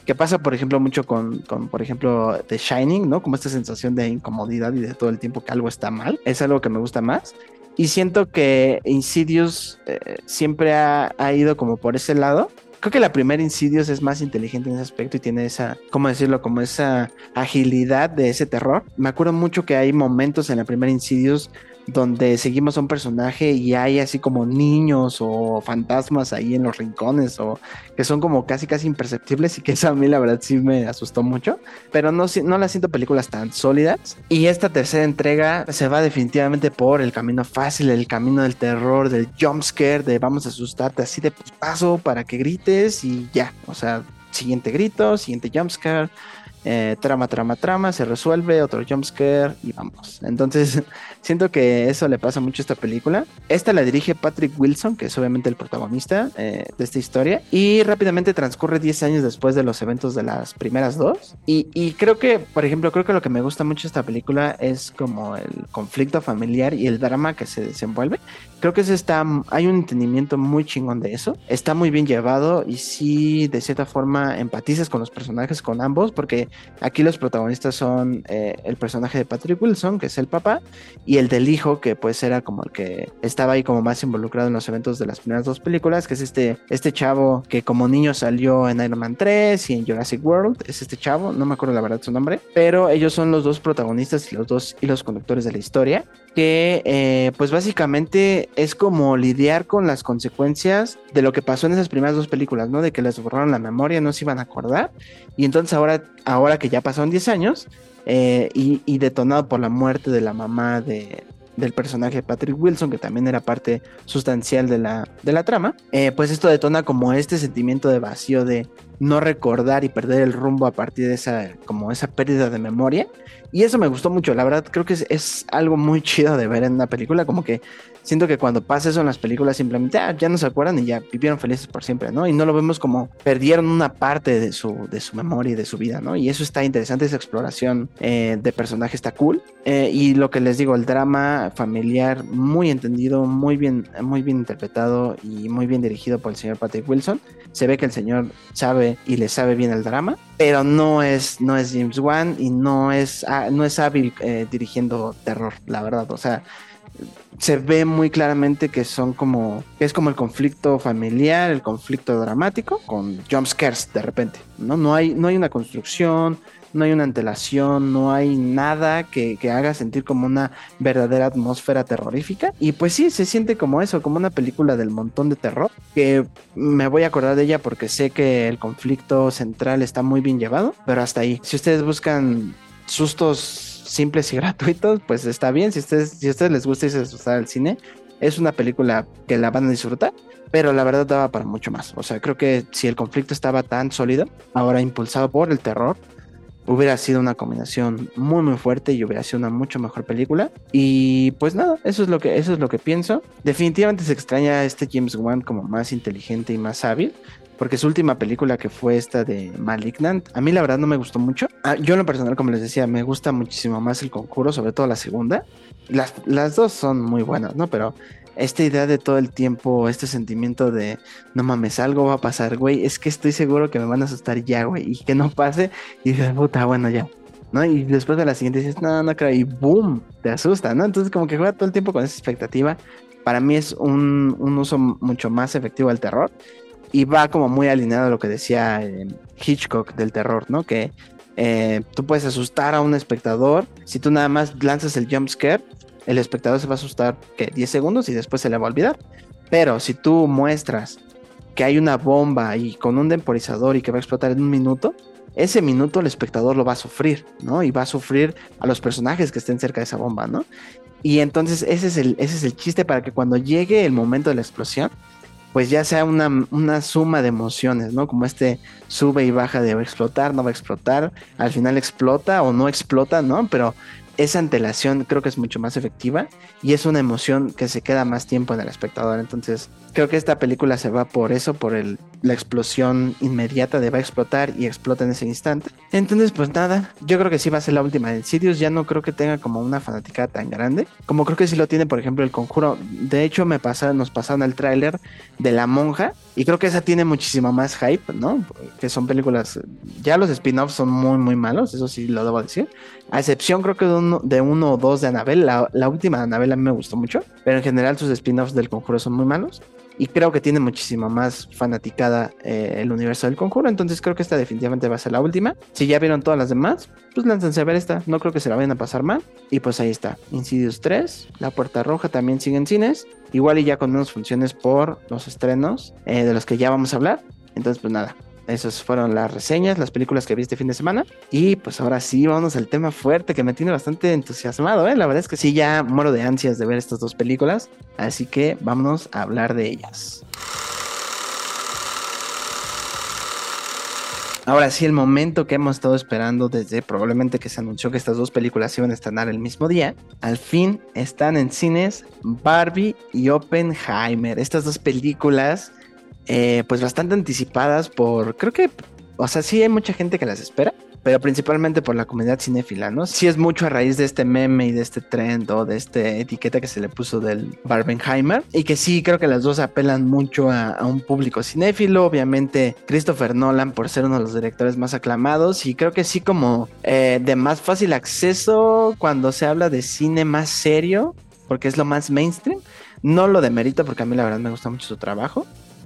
que pasa, por ejemplo, mucho con, con, por ejemplo, The Shining, ¿no? Como esta sensación de incomodidad y de todo el tiempo que algo está mal. Es algo que me gusta más. Y siento que Insidious eh, siempre ha, ha, ido como por ese lado. Creo que la primera Insidious es más inteligente en ese aspecto y tiene esa, ¿cómo decirlo? Como esa agilidad de ese terror. Me acuerdo mucho que hay momentos en la primera Insidious donde seguimos a un personaje y hay así como niños o fantasmas ahí en los rincones o que son como casi casi imperceptibles y que eso a mí la verdad sí me asustó mucho, pero no, no las siento películas tan sólidas. Y esta tercera entrega se va definitivamente por el camino fácil, el camino del terror, del jump scare, de vamos a asustarte así de paso para que grites y ya, o sea, siguiente grito, siguiente jump scare eh, trama, trama, trama, se resuelve, otro jumpscare y vamos. Entonces, siento que eso le pasa mucho a esta película. Esta la dirige Patrick Wilson, que es obviamente el protagonista eh, de esta historia, y rápidamente transcurre 10 años después de los eventos de las primeras dos. Y, creo que, por ejemplo, creo que lo que me gusta mucho de esta película es como el conflicto familiar y el drama que se desenvuelve. Creo que se está, hay un entendimiento muy chingón de eso. Está muy bien llevado y sí, de cierta forma, empatizas con los personajes, con ambos, porque Aquí los protagonistas son eh, el personaje de Patrick Wilson, que es el papá, y el del hijo, que pues era como el que estaba ahí como más involucrado en los eventos de las primeras dos películas, que es este, este chavo que como niño salió en Iron Man 3 y en Jurassic World, es este chavo, no me acuerdo la verdad su nombre, pero ellos son los dos protagonistas y los dos y los conductores de la historia, que eh, pues básicamente es como lidiar con las consecuencias de lo que pasó en esas primeras dos películas, ¿no? De que les borraron la memoria, no se iban a acordar, y entonces ahora, ahora que ya pasaron 10 años eh, y, detonado por la muerte de la mamá de, del personaje Patrick Wilson, que también era parte sustancial de la, de la trama, eh, pues esto detona como este sentimiento de vacío de no recordar y perder el rumbo a partir de esa, como esa pérdida de memoria. Y eso me gustó mucho, la verdad creo que es, algo muy chido de ver en una película, como que siento que cuando pasa eso en las películas simplemente ah, ya no se acuerdan y ya vivieron felices por siempre, ¿no? Y no lo vemos como perdieron una parte de su, de su memoria y de su vida, ¿no? Y eso está interesante, esa exploración eh, de personaje está cool. Eh, y lo que les digo, el drama familiar muy entendido, muy bien, muy bien interpretado y muy bien dirigido por el señor Patrick Wilson. Se ve que el señor sabe y le sabe bien el drama, pero no es, no es James Wan y no es, ah, no es hábil eh, dirigiendo terror, la verdad. O sea, se ve muy claramente que son como, es como el conflicto familiar, el conflicto dramático, con jump scares de repente, ¿no? No hay, no hay una construcción, no hay una antelación, no hay nada que, que, haga sentir como una verdadera atmósfera terrorífica. Y pues sí, se siente como eso, como una película del montón de terror, que me voy a acordar de ella porque sé que el conflicto central está muy bien llevado, pero hasta ahí. Si ustedes buscan sustos simples y gratuitos, pues está bien. Si ustedes, si ustedes les gusta irse a asustar al cine, es una película que la van a disfrutar, pero la verdad daba para mucho más. O sea, creo que si el conflicto estaba tan sólido, ahora impulsado por el terror, hubiera sido una combinación muy muy fuerte y hubiera sido una mucho mejor película. Y pues nada, eso es lo que, eso es lo que pienso. Definitivamente se extraña a este James Wan como más inteligente y más hábil. Porque su última película que fue esta de Malignant, a mí la verdad no me gustó mucho. Ah, yo en lo personal, como les decía, me gusta muchísimo más el conjuro, sobre todo la segunda. Las, las dos son muy buenas, ¿no? Pero esta idea de todo el tiempo, este sentimiento de no mames, algo va a pasar, güey, es que estoy seguro que me van a asustar ya, güey, y que no pase, y dices, puta, bueno, ya. ¿no? Y después de la siguiente dices, no, no creo, y boom, te asusta, ¿no? Entonces, como que juega todo el tiempo con esa expectativa. Para mí es un, un uso mucho más efectivo del terror y va como muy alineado a lo que decía eh, Hitchcock del terror, ¿no? Que eh, tú puedes asustar a un espectador si tú nada más lanzas el jump scare el espectador se va a asustar que 10 segundos y después se le va a olvidar. Pero si tú muestras que hay una bomba y con un temporizador y que va a explotar en un minuto, ese minuto el espectador lo va a sufrir, ¿no? Y va a sufrir a los personajes que estén cerca de esa bomba, ¿no? Y entonces ese es el, ese es el chiste para que cuando llegue el momento de la explosión, pues ya sea una, una, suma de emociones, ¿no? Como este sube y baja de va a explotar, no va a explotar, al final explota o no explota, ¿no? Pero esa antelación creo que es mucho más efectiva y es una emoción que se queda más tiempo en el espectador. Entonces, creo que esta película se va por eso, por el, la explosión inmediata de va a explotar y explota en ese instante. Entonces, pues nada, yo creo que sí va a ser la última de Insidious. Ya no creo que tenga como una fanática tan grande, como creo que sí lo tiene, por ejemplo, el conjuro. De hecho, me pasaron, nos pasaron el tráiler de La Monja y creo que esa tiene muchísimo más hype, ¿no? Que son películas, ya los spin-offs son muy, muy malos, eso sí lo debo decir. A excepción creo que de uno, o dos de Annabelle, la, última de Annabelle a mí me gustó mucho, pero en general sus spin-offs del conjuro son muy malos y creo que tiene muchísima más fanaticada eh, el universo del conjuro. Entonces creo que esta definitivamente va a ser la última. Si ya vieron todas las demás, pues lánzanse a ver esta. No creo que se la vayan a pasar mal. Y pues ahí está. Insidious 3, La Puerta Roja también sigue en cines. Igual y ya con menos funciones por los estrenos eh, de los que ya vamos a hablar. Entonces pues nada, esas fueron las reseñas, las películas que vi este fin de semana. Y pues ahora sí, vamos al tema fuerte que me tiene bastante entusiasmado. ¿eh? La verdad es que sí, ya muero de ansias de ver estas dos películas. Así que vámonos a hablar de ellas. Ahora sí, el momento que hemos estado esperando desde probablemente que se anunció que estas dos películas iban a estrenar el mismo día, al fin están en cines Barbie y Oppenheimer. Estas dos películas eh, pues bastante anticipadas por, creo que, o sea, sí hay mucha gente que las espera, pero principalmente por la comunidad cinéfila, ¿no? Sí es mucho a raíz de este meme y de este trend o de esta etiqueta que se le puso del Barbenheimer y que sí creo que las dos apelan mucho a, un público cinéfilo, obviamente Christopher Nolan por ser uno de los directores más aclamados y creo que sí como eh, de más fácil acceso cuando se habla de cine más serio, porque es lo más mainstream. No lo demerito porque a mí la verdad me gusta mucho su trabajo,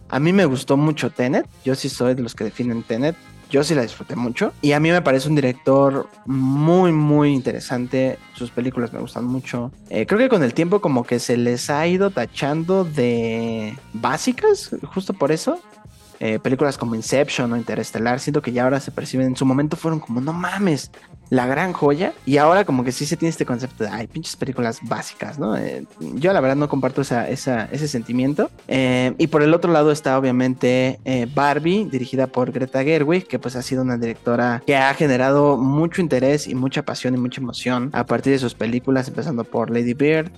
a mí me gustó mucho Tenet. Yo sí soy de los que definen Tenet. Yo sí la disfruté mucho. Y a mí me parece un director muy, muy interesante. Sus películas me gustan mucho. Eh, creo que con el tiempo como que se les ha ido tachando de básicas, justo por eso. Eh, películas como Inception o Interestelar, siento que ya ahora se perciben, en su momento fueron como, no mames, la gran joya. Y ahora como que sí se tiene este concepto de, ay, pinches películas básicas, ¿no? Eh, yo la verdad no comparto ese sentimiento. Eh, y por el otro lado está obviamente Barbie, dirigida por Greta Gerwig, que pues ha sido una directora que ha generado mucho interés y mucha pasión y mucha emoción a partir de sus películas, empezando por Lady Bird,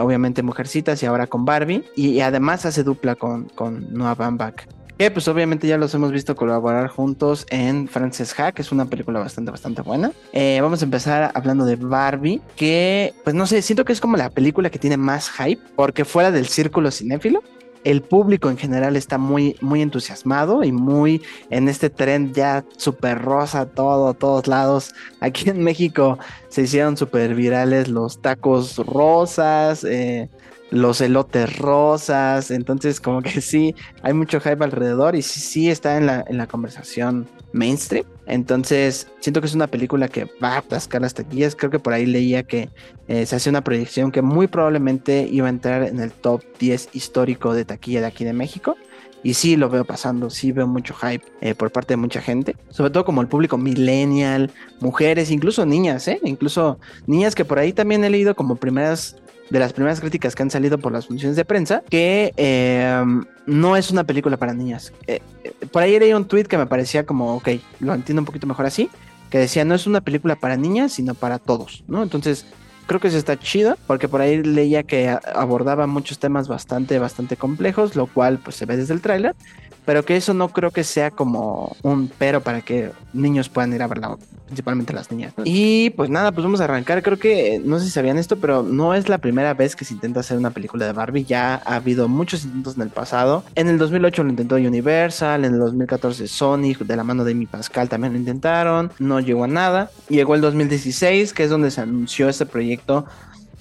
obviamente Mujercitas y ahora con Barbie. Y, además hace dupla con, con Noah Baumbach pues obviamente ya los hemos visto colaborar juntos en Frances Ha, que es una película bastante, bastante buena. Eh, vamos a empezar hablando de Barbie, que pues no sé, siento que es como la película que tiene más hype, porque fuera del círculo cinéfilo, el público en general está muy, muy entusiasmado y muy en este tren ya súper rosa, todo, todos lados. Aquí en México se hicieron súper virales los tacos rosas, eh, los elotes rosas, entonces como que sí, hay mucho hype alrededor y sí, sí está en la, en la conversación mainstream. Entonces, siento que es una película que va a atascar las taquillas. Creo que por ahí leía que eh, se hace una proyección que muy probablemente iba a entrar en el top 10 histórico de taquilla de aquí de México. Y sí lo veo pasando, sí veo mucho hype eh, por parte de mucha gente, sobre todo como el público millennial, mujeres, incluso niñas, ¿eh? Incluso niñas que por ahí también he leído como primeras de las primeras críticas que han salido por las funciones de prensa, que em, no es una película para niñas. Eh, eh, por ahí leí un tweet que me parecía como, ok, lo entiendo un poquito mejor así, que decía, no es una película para niñas, sino para todos, ¿no? Entonces, creo que eso está chido, porque por ahí leía que abordaba muchos temas bastante, bastante complejos, lo cual pues se ve desde el tráiler, pero que eso no creo que sea como un pero para que niños puedan ir a verla, principalmente las niñas. Y pues nada, pues vamos a arrancar. Creo que no sé si sabían esto, pero no es la primera vez que se intenta hacer una película de Barbie. Ya ha habido muchos intentos en el pasado. En el 2008 lo intentó Universal, en el 2014 Sony, de la mano de Mi Pascal, también lo intentaron. No llegó a nada. Llegó el 2016, que es donde se anunció este proyecto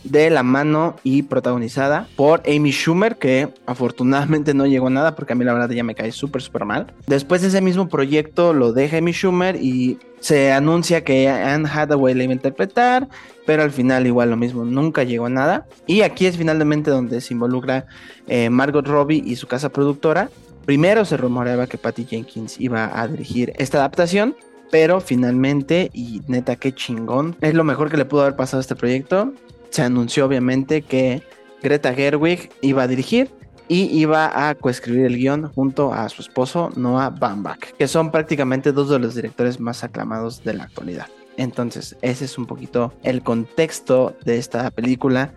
de la mano y protagonizada por Amy Schumer, que afortunadamente no llegó a nada porque a mí la verdad ya me cae súper, súper mal. Después de ese mismo proyecto lo deja Amy Schumer y se anuncia que Anne Hathaway la iba a interpretar, pero al final igual lo mismo, nunca llegó a nada. Y aquí es finalmente donde se involucra eh, Margot Robbie y su casa productora. Primero se rumoreaba que Patty Jenkins iba a dirigir esta adaptación, pero finalmente, y neta, qué chingón, es lo mejor que le pudo haber pasado a este proyecto se anunció obviamente que Greta Gerwig iba a dirigir y iba a coescribir el guion junto a su esposo Noah Baumbach, que son prácticamente dos de los directores más aclamados de la actualidad. Entonces, ese es un poquito el contexto de esta película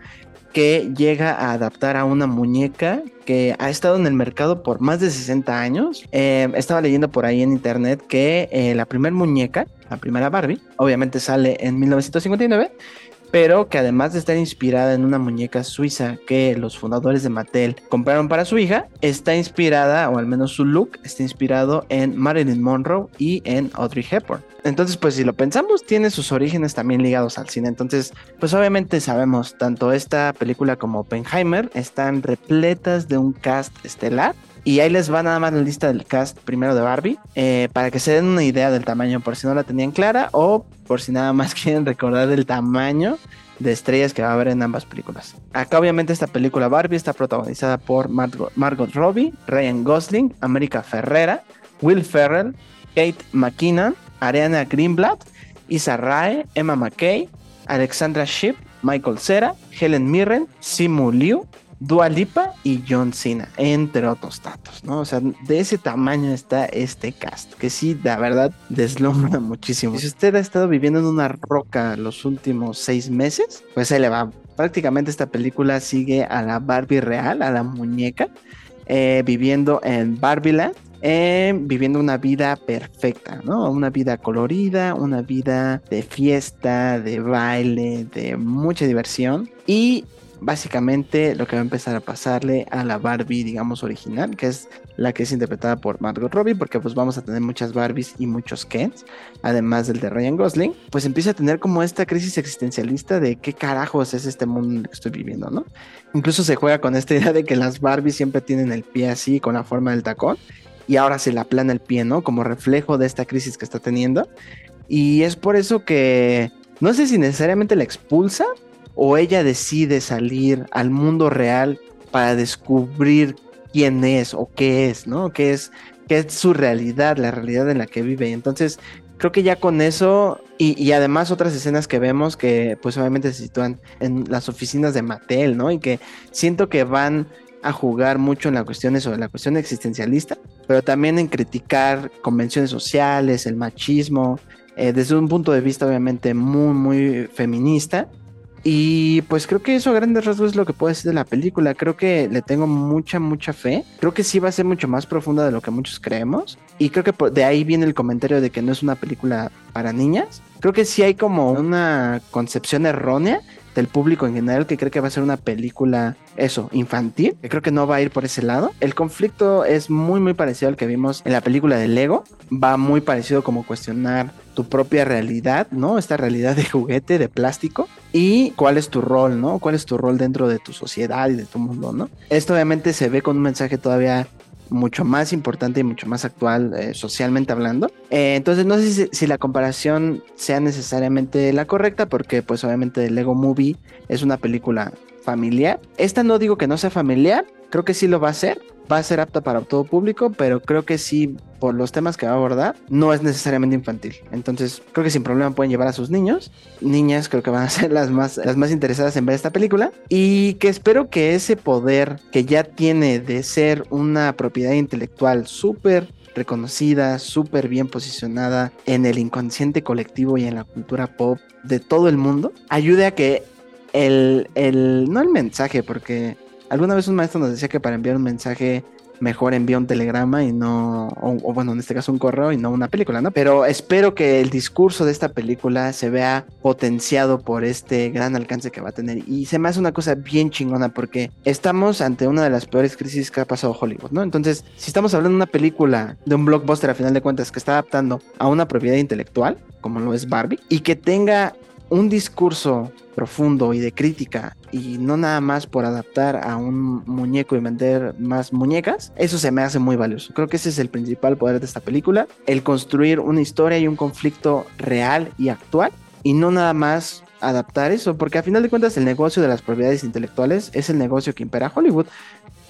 que llega a adaptar a una muñeca que ha estado en el mercado por más de 60 años. Eh, estaba leyendo por ahí en internet que eh, la primera muñeca, la primera Barbie, obviamente sale en 1959 pero que además de estar inspirada en una muñeca suiza que los fundadores de Mattel compraron para su hija, está inspirada, o al menos su look, está inspirado en Marilyn Monroe y en Audrey Hepburn. Entonces, pues si lo pensamos, tiene sus orígenes también ligados al cine. Entonces, pues obviamente sabemos, tanto esta película como Oppenheimer están repletas de un cast estelar y ahí les va nada más la lista del cast primero de Barbie, eh, para que se den una idea del tamaño, por si no la tenían clara o por si nada más quieren recordar el tamaño de estrellas que va a haber en ambas películas. Acá obviamente esta película Barbie está protagonizada por Margot, Robbie, Ryan Gosling, America Ferrera, Will Ferrell, Kate McKinnon, Ariana Greenblatt, Isa Rae, Emma McKay, Alexandra Shipp, Michael Cera, Helen Mirren, Simu Liu, Dua Lipa y John Cena, entre otros tantos, ¿no? O sea, de ese tamaño está este cast, que sí, la verdad, deslumbra muchísimo. Si usted ha estado viviendo en una roca los últimos seis meses, pues ahí le va. Prácticamente esta película sigue a la Barbie real, a la muñeca, eh, viviendo en Barbieland, eh, viviendo una vida perfecta, ¿no? Una vida colorida, una vida de fiesta, de baile, de mucha diversión. Y básicamente lo que va a empezar a pasarle a la Barbie, digamos, original, que es la que es interpretada por Margot Robbie, porque pues vamos a tener muchas Barbies y muchos Kens, además del de Ryan Gosling, pues empieza a tener como esta crisis existencialista de qué carajos es este mundo en el que estoy viviendo, ¿no? Incluso se juega con esta idea de que las Barbies siempre tienen el pie así, con la forma del tacón, y ahora se le aplana el pie, ¿no? Como reflejo de esta crisis que está teniendo. Y es por eso que no sé si necesariamente la expulsa, o ella decide salir al mundo real para descubrir quién es o qué es, ¿no? ¿Qué es, qué es su realidad, la realidad en la que vive? Entonces, creo que ya con eso y, además otras escenas que vemos que pues obviamente se sitúan en las oficinas de Mattel, ¿no? Y que siento que van a jugar mucho en la cuestión sobre la cuestión existencialista, pero también en criticar convenciones sociales, el machismo, eh, desde un punto de vista obviamente muy, muy feminista y pues creo que eso a grandes rasgos es lo que puedo decir de la película. Creo que le tengo mucha, mucha fe. Creo que sí va a ser mucho más profunda de lo que muchos creemos. Y creo que de ahí viene el comentario de que no es una película para niñas. Creo que sí hay como una concepción errónea del público en general que cree que va a ser una película, eso, infantil, que creo que no va a ir por ese lado. El conflicto es muy, muy parecido al que vimos en la película de Lego. Va muy parecido como cuestionar tu propia realidad, ¿no? Esta realidad de juguete, de plástico, y cuál es tu rol, ¿no? ¿Cuál es tu rol dentro de tu sociedad y de tu mundo, ¿no? Esto obviamente se ve con un mensaje todavía mucho más importante y mucho más actual eh, socialmente hablando. Eh, entonces no sé si, la comparación sea necesariamente la correcta porque pues obviamente Lego Movie es una película familiar. Esta no digo que no sea familiar, creo que sí lo va a ser, va a ser apta para todo público, pero creo que sí, por los temas que va a abordar, no es necesariamente infantil. Entonces, creo que sin problema pueden llevar a sus niños. Niñas creo que van a ser las más, las más interesadas en ver esta película. Y que espero que ese poder que ya tiene de ser una propiedad intelectual súper reconocida, súper bien posicionada en el inconsciente colectivo y en la cultura pop de todo el mundo, ayude a que el, el no el mensaje, porque Alguna vez un maestro nos decía que para enviar un mensaje mejor envía un telegrama y no, o, bueno, en este caso un correo y no una película, ¿no? Pero espero que el discurso de esta película se vea potenciado por este gran alcance que va a tener. Y se me hace una cosa bien chingona porque estamos ante una de las peores crisis que ha pasado Hollywood, ¿no? Entonces, si estamos hablando de una película, de un blockbuster a final de cuentas que está adaptando a una propiedad intelectual, como lo es Barbie, y que tenga un discurso profundo y de crítica y no nada más por adaptar a un muñeco y vender más muñecas, eso se me hace muy valioso. Creo que ese es el principal poder de esta película, el construir una historia y un conflicto real y actual y no nada más adaptar eso, porque a final de cuentas el negocio de las propiedades intelectuales es el negocio que impera Hollywood.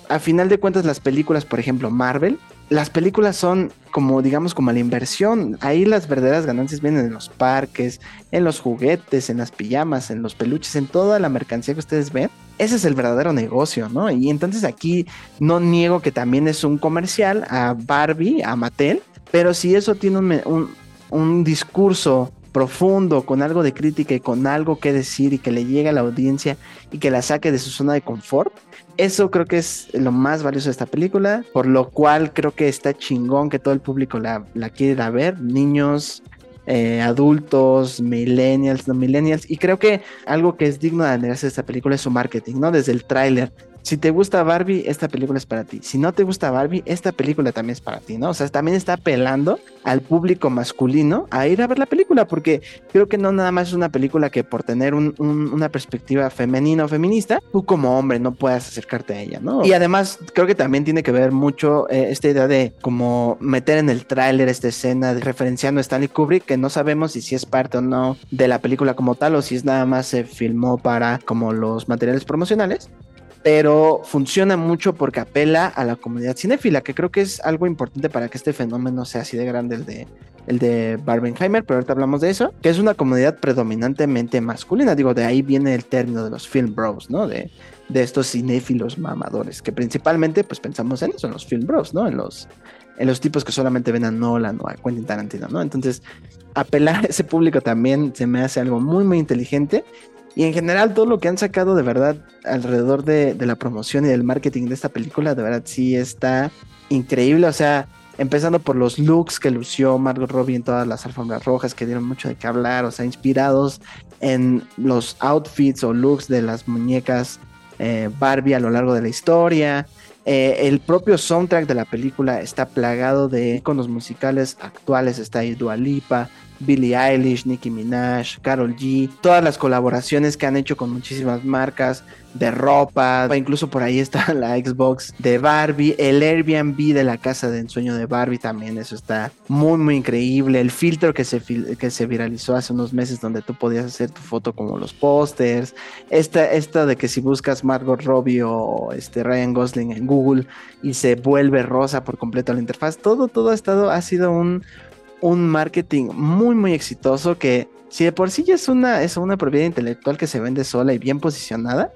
A final de cuentas las películas, por ejemplo, Marvel, las películas son como, digamos, como la inversión. Ahí las verdaderas ganancias vienen en los parques, en los juguetes, en las pijamas, en los peluches, en toda la mercancía que ustedes ven. Ese es el verdadero negocio, ¿no? Y entonces aquí no niego que también es un comercial a Barbie, a Mattel, pero si eso tiene un, un, un discurso profundo, con algo de crítica y con algo que decir y que le llegue a la audiencia y que la saque de su zona de confort, eso creo que es lo más valioso de esta película, por lo cual creo que está chingón que todo el público la, la quiera ver, niños, eh, adultos, millennials, no millennials, y creo que algo que es digno de admirarse de esta película es su marketing, ¿no? Desde el tráiler si te gusta Barbie, esta película es para ti. Si no te gusta Barbie, esta película también es para ti, ¿no? O sea, también está apelando al público masculino a ir a ver la película, porque creo que no nada más es una película que por tener una perspectiva femenina o feminista, tú como hombre no puedas acercarte a ella, ¿no? Y además, creo que también tiene que ver mucho eh, esta idea de como meter en el tráiler esta escena de, referenciando a Stanley Kubrick, que no sabemos si, si es parte o no de la película como tal o si es nada más se filmó para como los materiales promocionales pero funciona mucho porque apela a la comunidad cinéfila, que creo que es algo importante para que este fenómeno sea así de grande el de el de Barbenheimer, pero ahorita hablamos de eso, que es una comunidad predominantemente masculina, digo, de ahí viene el término de los film bros, ¿no? De, de estos cinéfilos mamadores, que principalmente pues pensamos en eso, en los film bros, ¿no? En los, en los tipos que solamente ven a Nolan o a Quentin Tarantino, ¿no? Entonces, apelar a ese público también se me hace algo muy, muy inteligente y en general todo lo que han sacado de verdad alrededor de, la promoción y del marketing de esta película, de verdad sí está increíble. O sea, empezando por los looks que lució Margot Robbie en todas las alfombras rojas, que dieron mucho de qué hablar, o sea, inspirados en los outfits o looks de las muñecas eh, Barbie a lo largo de la historia. Eh, el propio soundtrack de la película está plagado de iconos musicales actuales. Está ahí Dua Lipa, Billie Eilish, Nicki Minaj, Carol G, todas las colaboraciones que han hecho con muchísimas marcas de ropa, incluso por ahí está la Xbox de Barbie, el Airbnb de la casa de ensueño de Barbie también, eso está muy muy increíble, el filtro que se, que se viralizó hace unos meses donde tú podías hacer tu foto como los pósters, esta, esta de que si buscas Margot Robbie o este Ryan Gosling en Google y se vuelve rosa por completo la interfaz, todo, todo ha estado, ha sido un, un marketing muy, muy exitoso que si de por sí ya es una, es una propiedad intelectual que se vende sola y bien posicionada,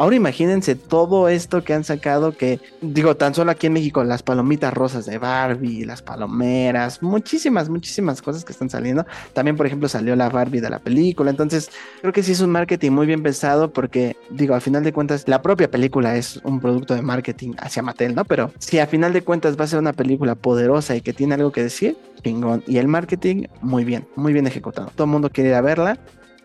Ahora imagínense todo esto que han sacado que, digo, tan solo aquí en México, las palomitas rosas de Barbie, las palomeras, muchísimas, muchísimas cosas que están saliendo. También, por ejemplo, salió la Barbie de la película. Entonces, creo que sí es un marketing muy bien pensado porque, digo, al final de cuentas, la propia película es un producto de marketing hacia Mattel, ¿no? Pero si a final de cuentas va a ser una película poderosa y que tiene algo que decir, chingón. Y el marketing, muy bien, muy bien ejecutado. Todo el mundo quiere ir a verla.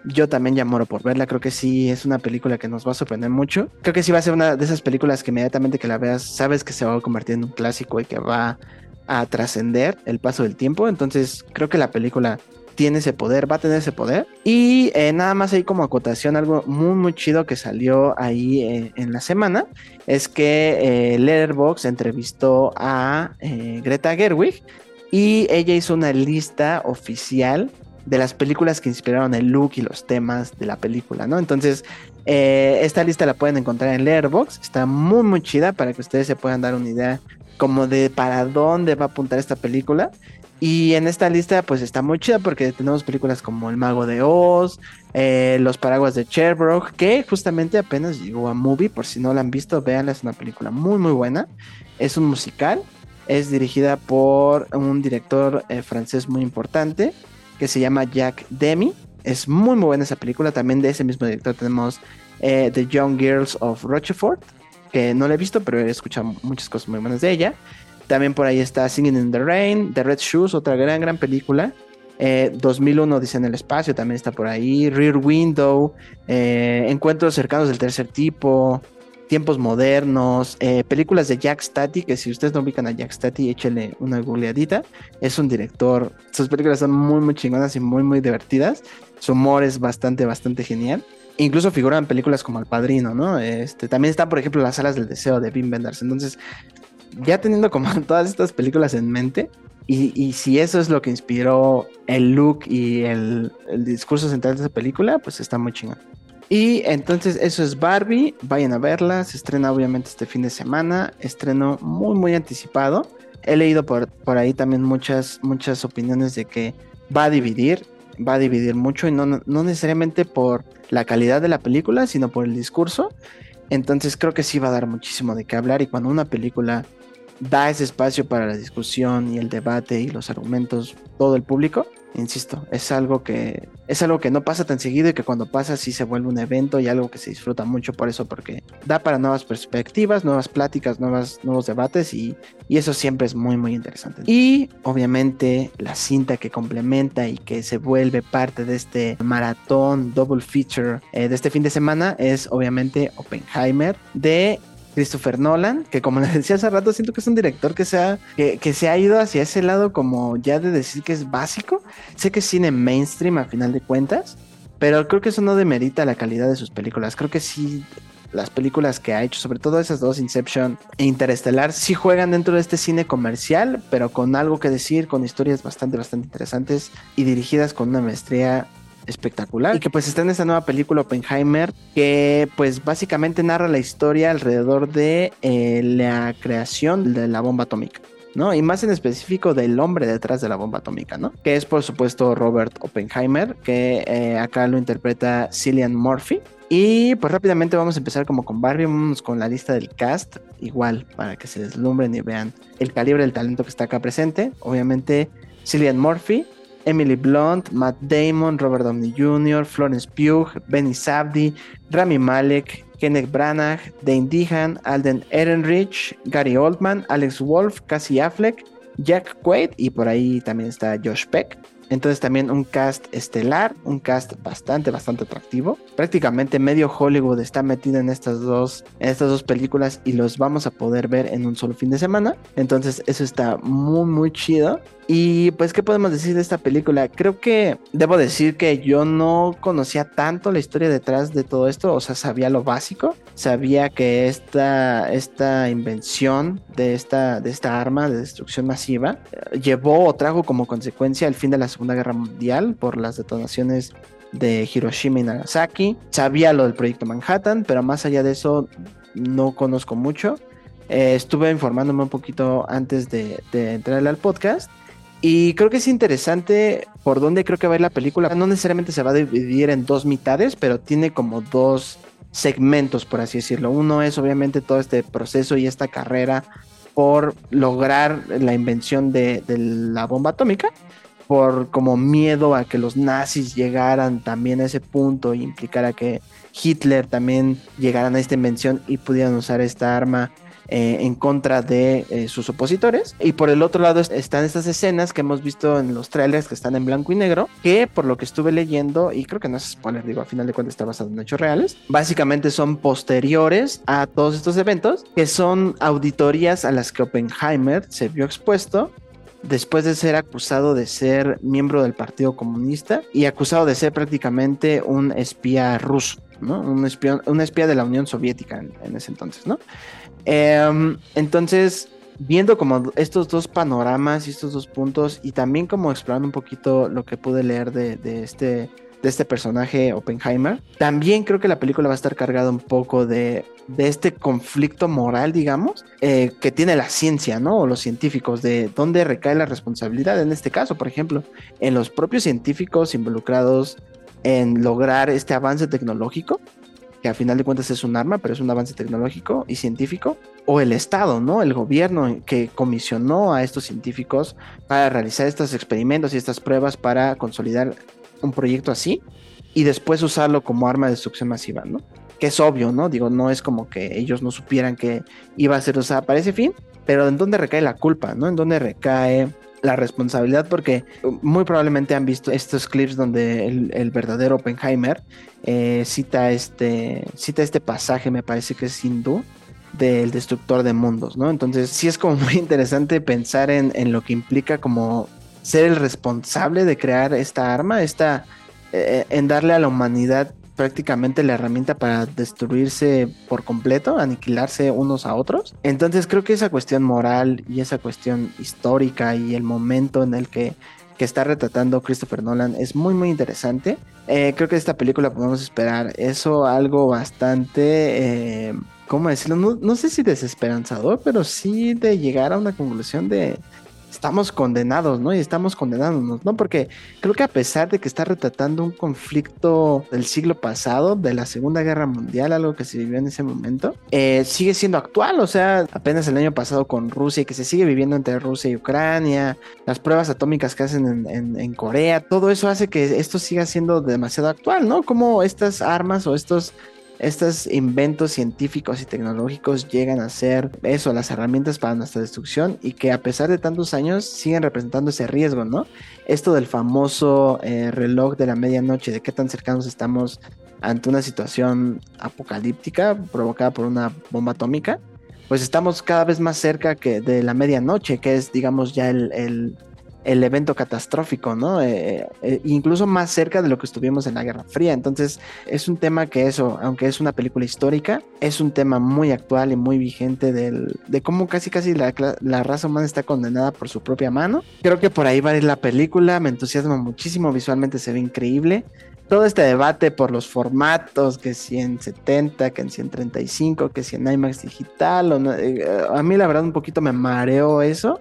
Yo también ya por verla, creo que sí es una película que nos va a sorprender mucho. Creo que sí va a ser una de esas películas que inmediatamente que la veas sabes que se va a convertir en un clásico y que va a trascender el paso del tiempo. Entonces creo que la película tiene ese poder, va a tener ese poder. Y eh, nada más ahí como acotación, algo muy, muy chido que salió ahí eh, en la semana, es que eh, Letterboxd entrevistó a Greta Gerwig y ella hizo una lista oficial de las películas que inspiraron el look y los temas de la película, ¿no? Entonces, esta lista la pueden encontrar en Letterboxd, está muy, muy chida para que ustedes se puedan dar una idea como de para dónde va a apuntar esta película. Y en esta lista pues está muy chida porque tenemos películas como El Mago de Oz, eh, Los Paraguas de Cherbourg, que justamente apenas llegó a Movie, por si no la han visto, véanla, es una película muy muy buena. Es un musical, es dirigida por un director eh, francés muy importante que se llama Jack Demi. Es muy muy buena esa película, también de ese mismo director tenemos eh, The Young Girls of Rochefort, que no la he visto, pero he escuchado muchas cosas muy buenas de ella. También por ahí está Singing in the Rain, The Red Shoes, otra gran, gran película. 2001 eh, dice en el espacio, también está por ahí. Rear Window, eh, Encuentros cercanos del tercer tipo, Tiempos modernos, eh, películas de Jack Stati, que si ustedes no ubican a Jack Stati, échenle una googleadita. Es un director, sus películas son muy, muy chingonas y muy, muy divertidas. Su humor es bastante, bastante genial. Incluso figuran películas como El Padrino, ¿no? Este, también están, por ejemplo, Las Alas del Deseo de Wim Wenders. Entonces, ya teniendo como todas estas películas en mente, y, si eso es lo que inspiró el look y el, discurso central de esa película, pues está muy chingón. Y entonces eso es Barbie, vayan a verla, se estrena obviamente este fin de semana, estreno muy muy anticipado. He leído por, por ahí también muchas, muchas opiniones de que va a dividir, va a dividir mucho y no, no necesariamente por la calidad de la película, sino por el discurso. Entonces creo que sí va a dar muchísimo de qué hablar y cuando una película da ese espacio para la discusión y el debate y los argumentos todo el público, insisto, es algo que es algo que no pasa tan seguido y que cuando pasa sí se vuelve un evento y algo que se disfruta mucho por eso porque da para nuevas perspectivas, nuevas pláticas, nuevos debates y, eso siempre es muy muy interesante. Y obviamente la cinta que complementa y que se vuelve parte de este maratón double feature eh, de este fin de semana es obviamente Oppenheimer de Christopher Nolan, que como les decía hace rato, siento que es un director que se, ha, que, se ha ido hacia ese lado como ya de decir que es básico. Sé que es cine mainstream a final de cuentas, pero creo que eso no demerita la calidad de sus películas. Creo que sí, las películas que ha hecho, sobre todo esas dos, Inception e Interestelar, sí juegan dentro de este cine comercial, pero con algo que decir, con historias bastante, bastante interesantes y dirigidas con una maestría espectacular y que pues está en esta nueva película Oppenheimer que pues básicamente narra la historia alrededor de eh, la creación de la bomba atómica. ¿no? Y más en específico del hombre detrás de la bomba atómica, ¿no? Que es por supuesto Robert Oppenheimer, que eh, acá lo interpreta Cillian Murphy. Y pues rápidamente vamos a empezar como con Barbie, vamos con la lista del cast, igual para que se deslumbren y vean el calibre del talento que está acá presente. Obviamente Cillian Murphy, Emily Blunt, Matt Damon, Robert Downey Jr., Florence Pugh, Benny Sabdi, Rami Malek, Kenneth Branagh, Dane Dehan, Alden Ehrenreich, Gary Oldman, Alex Wolf, Cassie Affleck, Jack Quaid y por ahí también está Josh Peck. Entonces también un cast estelar, un cast bastante, bastante atractivo. Prácticamente medio Hollywood está metido en estas dos, en estas dos películas y los vamos a poder ver en un solo fin de semana. Entonces eso está muy, muy chido. Y pues, ¿qué podemos decir de esta película? Creo que debo decir que yo no conocía tanto la historia detrás de todo esto, o sea, sabía lo básico, sabía que esta, esta invención de esta, de esta arma de destrucción masiva eh, llevó o trajo como consecuencia el fin de la Segunda Guerra Mundial por las detonaciones de Hiroshima y Nagasaki. Sabía lo del proyecto Manhattan, pero más allá de eso no conozco mucho. Eh, estuve informándome un poquito antes de, de entrar al podcast y creo que es interesante por dónde creo que va a ir la película. No necesariamente se va a dividir en dos mitades, pero tiene como dos segmentos, por así decirlo. Uno es obviamente todo este proceso y esta carrera por lograr la invención de, la bomba atómica, por como miedo a que los nazis llegaran también a ese punto e implicara que Hitler también llegaran a esta invención y pudieran usar esta arma eh, en contra de eh, sus opositores. Y por el otro lado están estas escenas que hemos visto en los trailers que están en blanco y negro, que por lo que estuve leyendo, y creo que no es spoiler, digo, a final de cuentas está basado en hechos reales, básicamente son posteriores a todos estos eventos, que son auditorías a las que Oppenheimer se vio expuesto después de ser acusado de ser miembro del Partido Comunista y acusado de ser prácticamente un espía ruso, ¿no? Un, espía, un espía de la Unión Soviética en, ese entonces, ¿no? Em, entonces, viendo como estos dos panoramas y estos dos puntos y también como explorando un poquito lo que pude leer de, este de este personaje Oppenheimer. También creo que la película va a estar cargada un poco de, de este conflicto moral, digamos, eh, que tiene la ciencia, ¿no? O los científicos, de dónde recae la responsabilidad. En este caso, por ejemplo, en los propios científicos involucrados en lograr este avance tecnológico, que a final de cuentas es un arma, pero es un avance tecnológico y científico, o el Estado, ¿no? El gobierno que comisionó a estos científicos para realizar estos experimentos y estas pruebas para consolidar un proyecto así y después usarlo como arma de destrucción masiva, ¿no? Que es obvio, ¿no? Digo, no es como que ellos no supieran que iba a ser usada para ese fin, pero ¿en dónde recae la culpa, ¿no? ¿En dónde recae la responsabilidad? Porque muy probablemente han visto estos clips donde el, verdadero Oppenheimer eh, cita, este, cita este pasaje, me parece que es hindú, del destructor de mundos, ¿no? Entonces sí es como muy interesante pensar en, en lo que implica como ser el responsable de crear esta arma, esta, eh, en darle a la humanidad prácticamente la herramienta para destruirse por completo, aniquilarse unos a otros. Entonces creo que esa cuestión moral y esa cuestión histórica y el momento en el que, que está retratando Christopher Nolan es muy muy interesante. Eh, creo que esta película podemos esperar eso, algo bastante, eh, ¿cómo decirlo? No, no sé si desesperanzador, pero sí de llegar a una conclusión de estamos condenados, ¿no? Y estamos condenándonos, ¿no? Porque creo que a pesar de que está retratando un conflicto del siglo pasado, de la Segunda Guerra Mundial, algo que se vivió en ese momento, eh, sigue siendo actual, o sea, apenas el año pasado con Rusia y que se sigue viviendo entre Rusia y Ucrania, las pruebas atómicas que hacen en, en Corea, todo eso hace que esto siga siendo demasiado actual, ¿no? Como estas armas o estos estos inventos científicos y tecnológicos llegan a ser eso, las herramientas para nuestra destrucción y que a pesar de tantos años siguen representando ese riesgo, ¿no? Esto del famoso eh, reloj de la medianoche, de qué tan cercanos estamos ante una situación apocalíptica provocada por una bomba atómica, pues estamos cada vez más cerca que de la medianoche, que es, digamos, ya el el evento catastrófico, ¿no? Eh, eh, eh, incluso más cerca de lo que estuvimos en la Guerra Fría. Entonces, es un tema que eso, aunque es una película histórica, es un tema muy actual y muy vigente del, de cómo casi casi la, la, raza humana está condenada por su propia mano. Creo que por ahí va a ir la película, me entusiasma muchísimo, visualmente se ve increíble. Todo este debate por los formatos, que si en 70, que en 135, que si en IMAX digital, o no, a mí la verdad un poquito me mareó eso.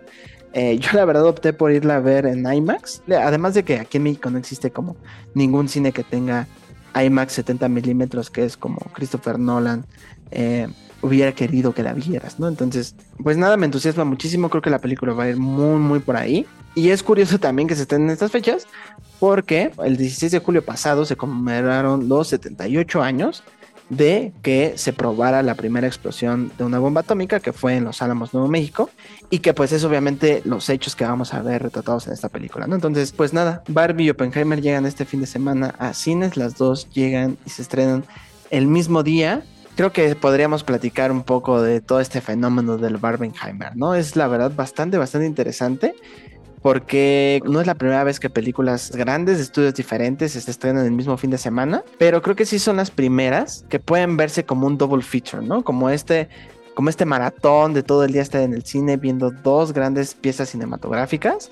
Eh, yo la verdad opté por irla a ver en IMAX. Además de que aquí en México no existe como ningún cine que tenga IMAX 70 milímetros, que es como Christopher Nolan eh, hubiera querido que la vieras, ¿no? Entonces, pues nada, me entusiasma muchísimo. Creo que la película va a ir muy, muy por ahí. Y es curioso también que se estén en estas fechas, porque el 16 de julio pasado se conmemoraron los 78 años de que se probara la primera explosión de una bomba atómica que fue en Los Álamos, Nuevo México, y que pues es obviamente los hechos que vamos a ver retratados en esta película, ¿no? Entonces, pues nada, Barbie y Oppenheimer llegan este fin de semana a cines, las dos llegan y se estrenan el mismo día. Creo que podríamos platicar un poco de todo este fenómeno del Barbenheimer, ¿no? Es la verdad bastante, bastante interesante porque no es la primera vez que películas grandes de estudios diferentes se estrenan el mismo fin de semana, pero creo que sí son las primeras que pueden verse como un double feature, ¿no? Como este como este maratón de todo el día estar en el cine viendo dos grandes piezas cinematográficas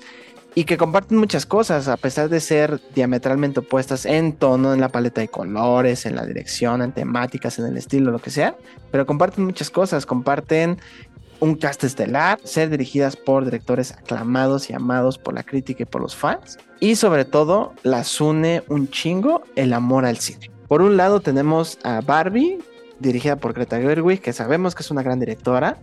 y que comparten muchas cosas, a pesar de ser diametralmente opuestas en tono, en la paleta de colores, en la dirección, en temáticas, en el estilo, lo que sea, pero comparten muchas cosas, comparten un cast estelar, ser dirigidas por directores aclamados y amados por la crítica y por los fans. Y sobre todo, las une un chingo el amor al cine. Por un lado tenemos a Barbie, dirigida por Greta Gerwig, que sabemos que es una gran directora,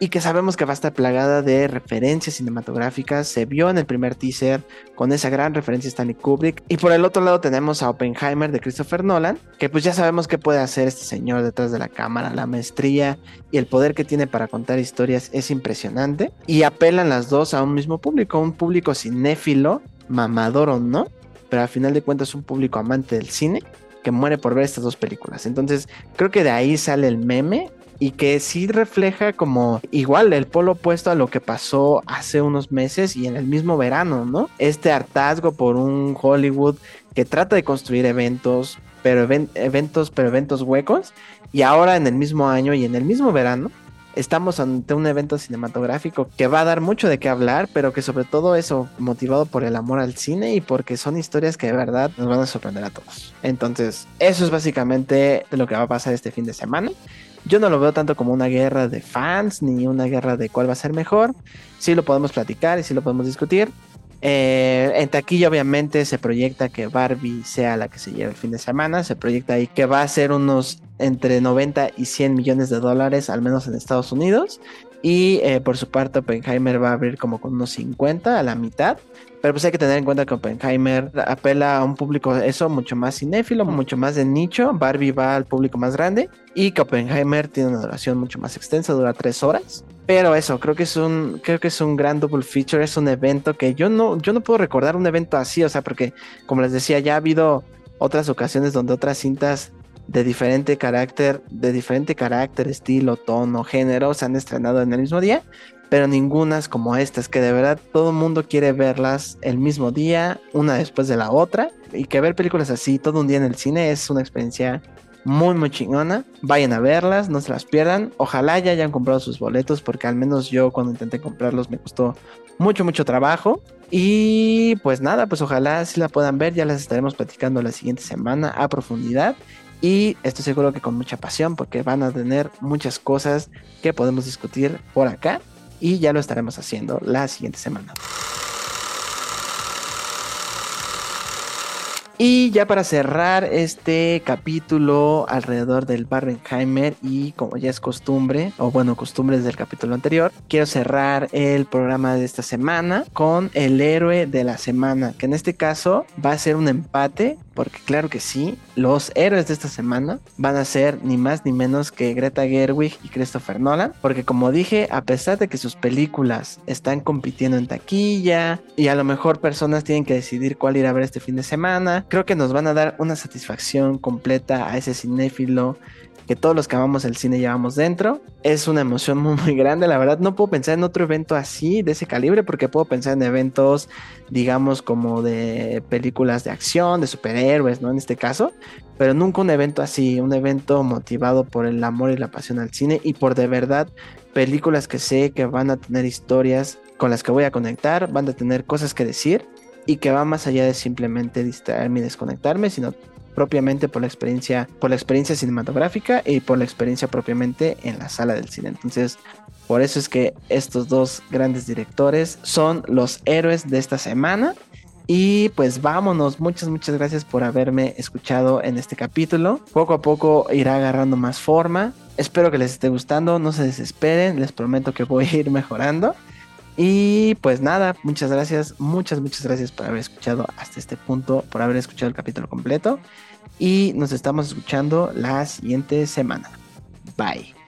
y que sabemos que va a estar plagada de referencias cinematográficas. Se vio en el primer teaser con esa gran referencia Stanley Kubrick. Y por el otro lado tenemos a Oppenheimer de Christopher Nolan, que pues ya sabemos que puede hacer este señor detrás de la cámara. La maestría y el poder que tiene para contar historias es impresionante. Y apelan las dos a un mismo público, un público cinéfilo, mamador o no, pero al final de cuentas un público amante del cine que muere por ver estas dos películas. Entonces creo que de ahí sale el meme y que sí refleja como igual el polo opuesto a lo que pasó hace unos meses y en el mismo verano, ¿no? Este hartazgo por un Hollywood que trata de construir eventos, pero eventos, pero eventos huecos y ahora en el mismo año y en el mismo verano estamos ante un evento cinematográfico que va a dar mucho de qué hablar, pero que sobre todo eso motivado por el amor al cine y porque son historias que de verdad nos van a sorprender a todos. Entonces, eso es básicamente lo que va a pasar este fin de semana. Yo no lo veo tanto como una guerra de fans ni una guerra de cuál va a ser mejor. Sí lo podemos platicar y sí lo podemos discutir. Eh, en taquilla obviamente se proyecta que Barbie sea la que se lleve el fin de semana. Se proyecta ahí que va a ser unos entre 90 y 100 millones de dólares, al menos en Estados Unidos. Y eh, por su parte Oppenheimer va a abrir como con unos 50 a la mitad. Pero pues hay que tener en cuenta que Oppenheimer apela a un público eso mucho más cinéfilo, mucho más de nicho. Barbie va al público más grande. Y que Oppenheimer tiene una duración mucho más extensa, dura tres horas. Pero eso, creo que es un, creo que es un gran double feature, es un evento que yo no, yo no puedo recordar un evento así, o sea, porque como les decía, ya ha habido otras ocasiones donde otras cintas de diferente carácter, de diferente carácter, estilo, tono, género, se han estrenado en el mismo día, pero ninguna como estas, que de verdad todo el mundo quiere verlas el mismo día, una después de la otra, y que ver películas así todo un día en el cine es una experiencia muy muy chingona. Vayan a verlas, no se las pierdan. Ojalá ya hayan comprado sus boletos porque al menos yo cuando intenté comprarlos me costó mucho mucho trabajo. Y pues nada, pues ojalá si la puedan ver, ya las estaremos platicando la siguiente semana a profundidad. Y estoy seguro que con mucha pasión porque van a tener muchas cosas que podemos discutir por acá y ya lo estaremos haciendo la siguiente semana. Y ya para cerrar este capítulo alrededor del Barbenheimer y como ya es costumbre, o bueno, costumbres del capítulo anterior, quiero cerrar el programa de esta semana con el héroe de la semana, que en este caso va a ser un empate porque claro que sí, los héroes de esta semana van a ser ni más ni menos que Greta Gerwig y Christopher Nolan, porque como dije, a pesar de que sus películas están compitiendo en taquilla y a lo mejor personas tienen que decidir cuál ir a ver este fin de semana, creo que nos van a dar una satisfacción completa a ese cinéfilo que todos los que amamos el cine llevamos dentro. Es una emoción muy, muy grande, la verdad no puedo pensar en otro evento así, de ese calibre, porque puedo pensar en eventos, digamos, como de películas de acción, de superhéroes, ¿no? En este caso, pero nunca un evento así, un evento motivado por el amor y la pasión al cine y por de verdad películas que sé que van a tener historias con las que voy a conectar, van a tener cosas que decir y que va más allá de simplemente distraerme y desconectarme, sino propiamente por la experiencia, por la experiencia cinematográfica y por la experiencia propiamente en la sala del cine. Entonces, por eso es que estos dos grandes directores son los héroes de esta semana. Y pues vámonos, muchas, muchas gracias por haberme escuchado en este capítulo. Poco a poco irá agarrando más forma. Espero que les esté gustando, no se desesperen, les prometo que voy a ir mejorando. Y pues nada, muchas gracias, muchas, muchas gracias por haber escuchado hasta este punto, por haber escuchado el capítulo completo. Y nos estamos escuchando la siguiente semana. Bye.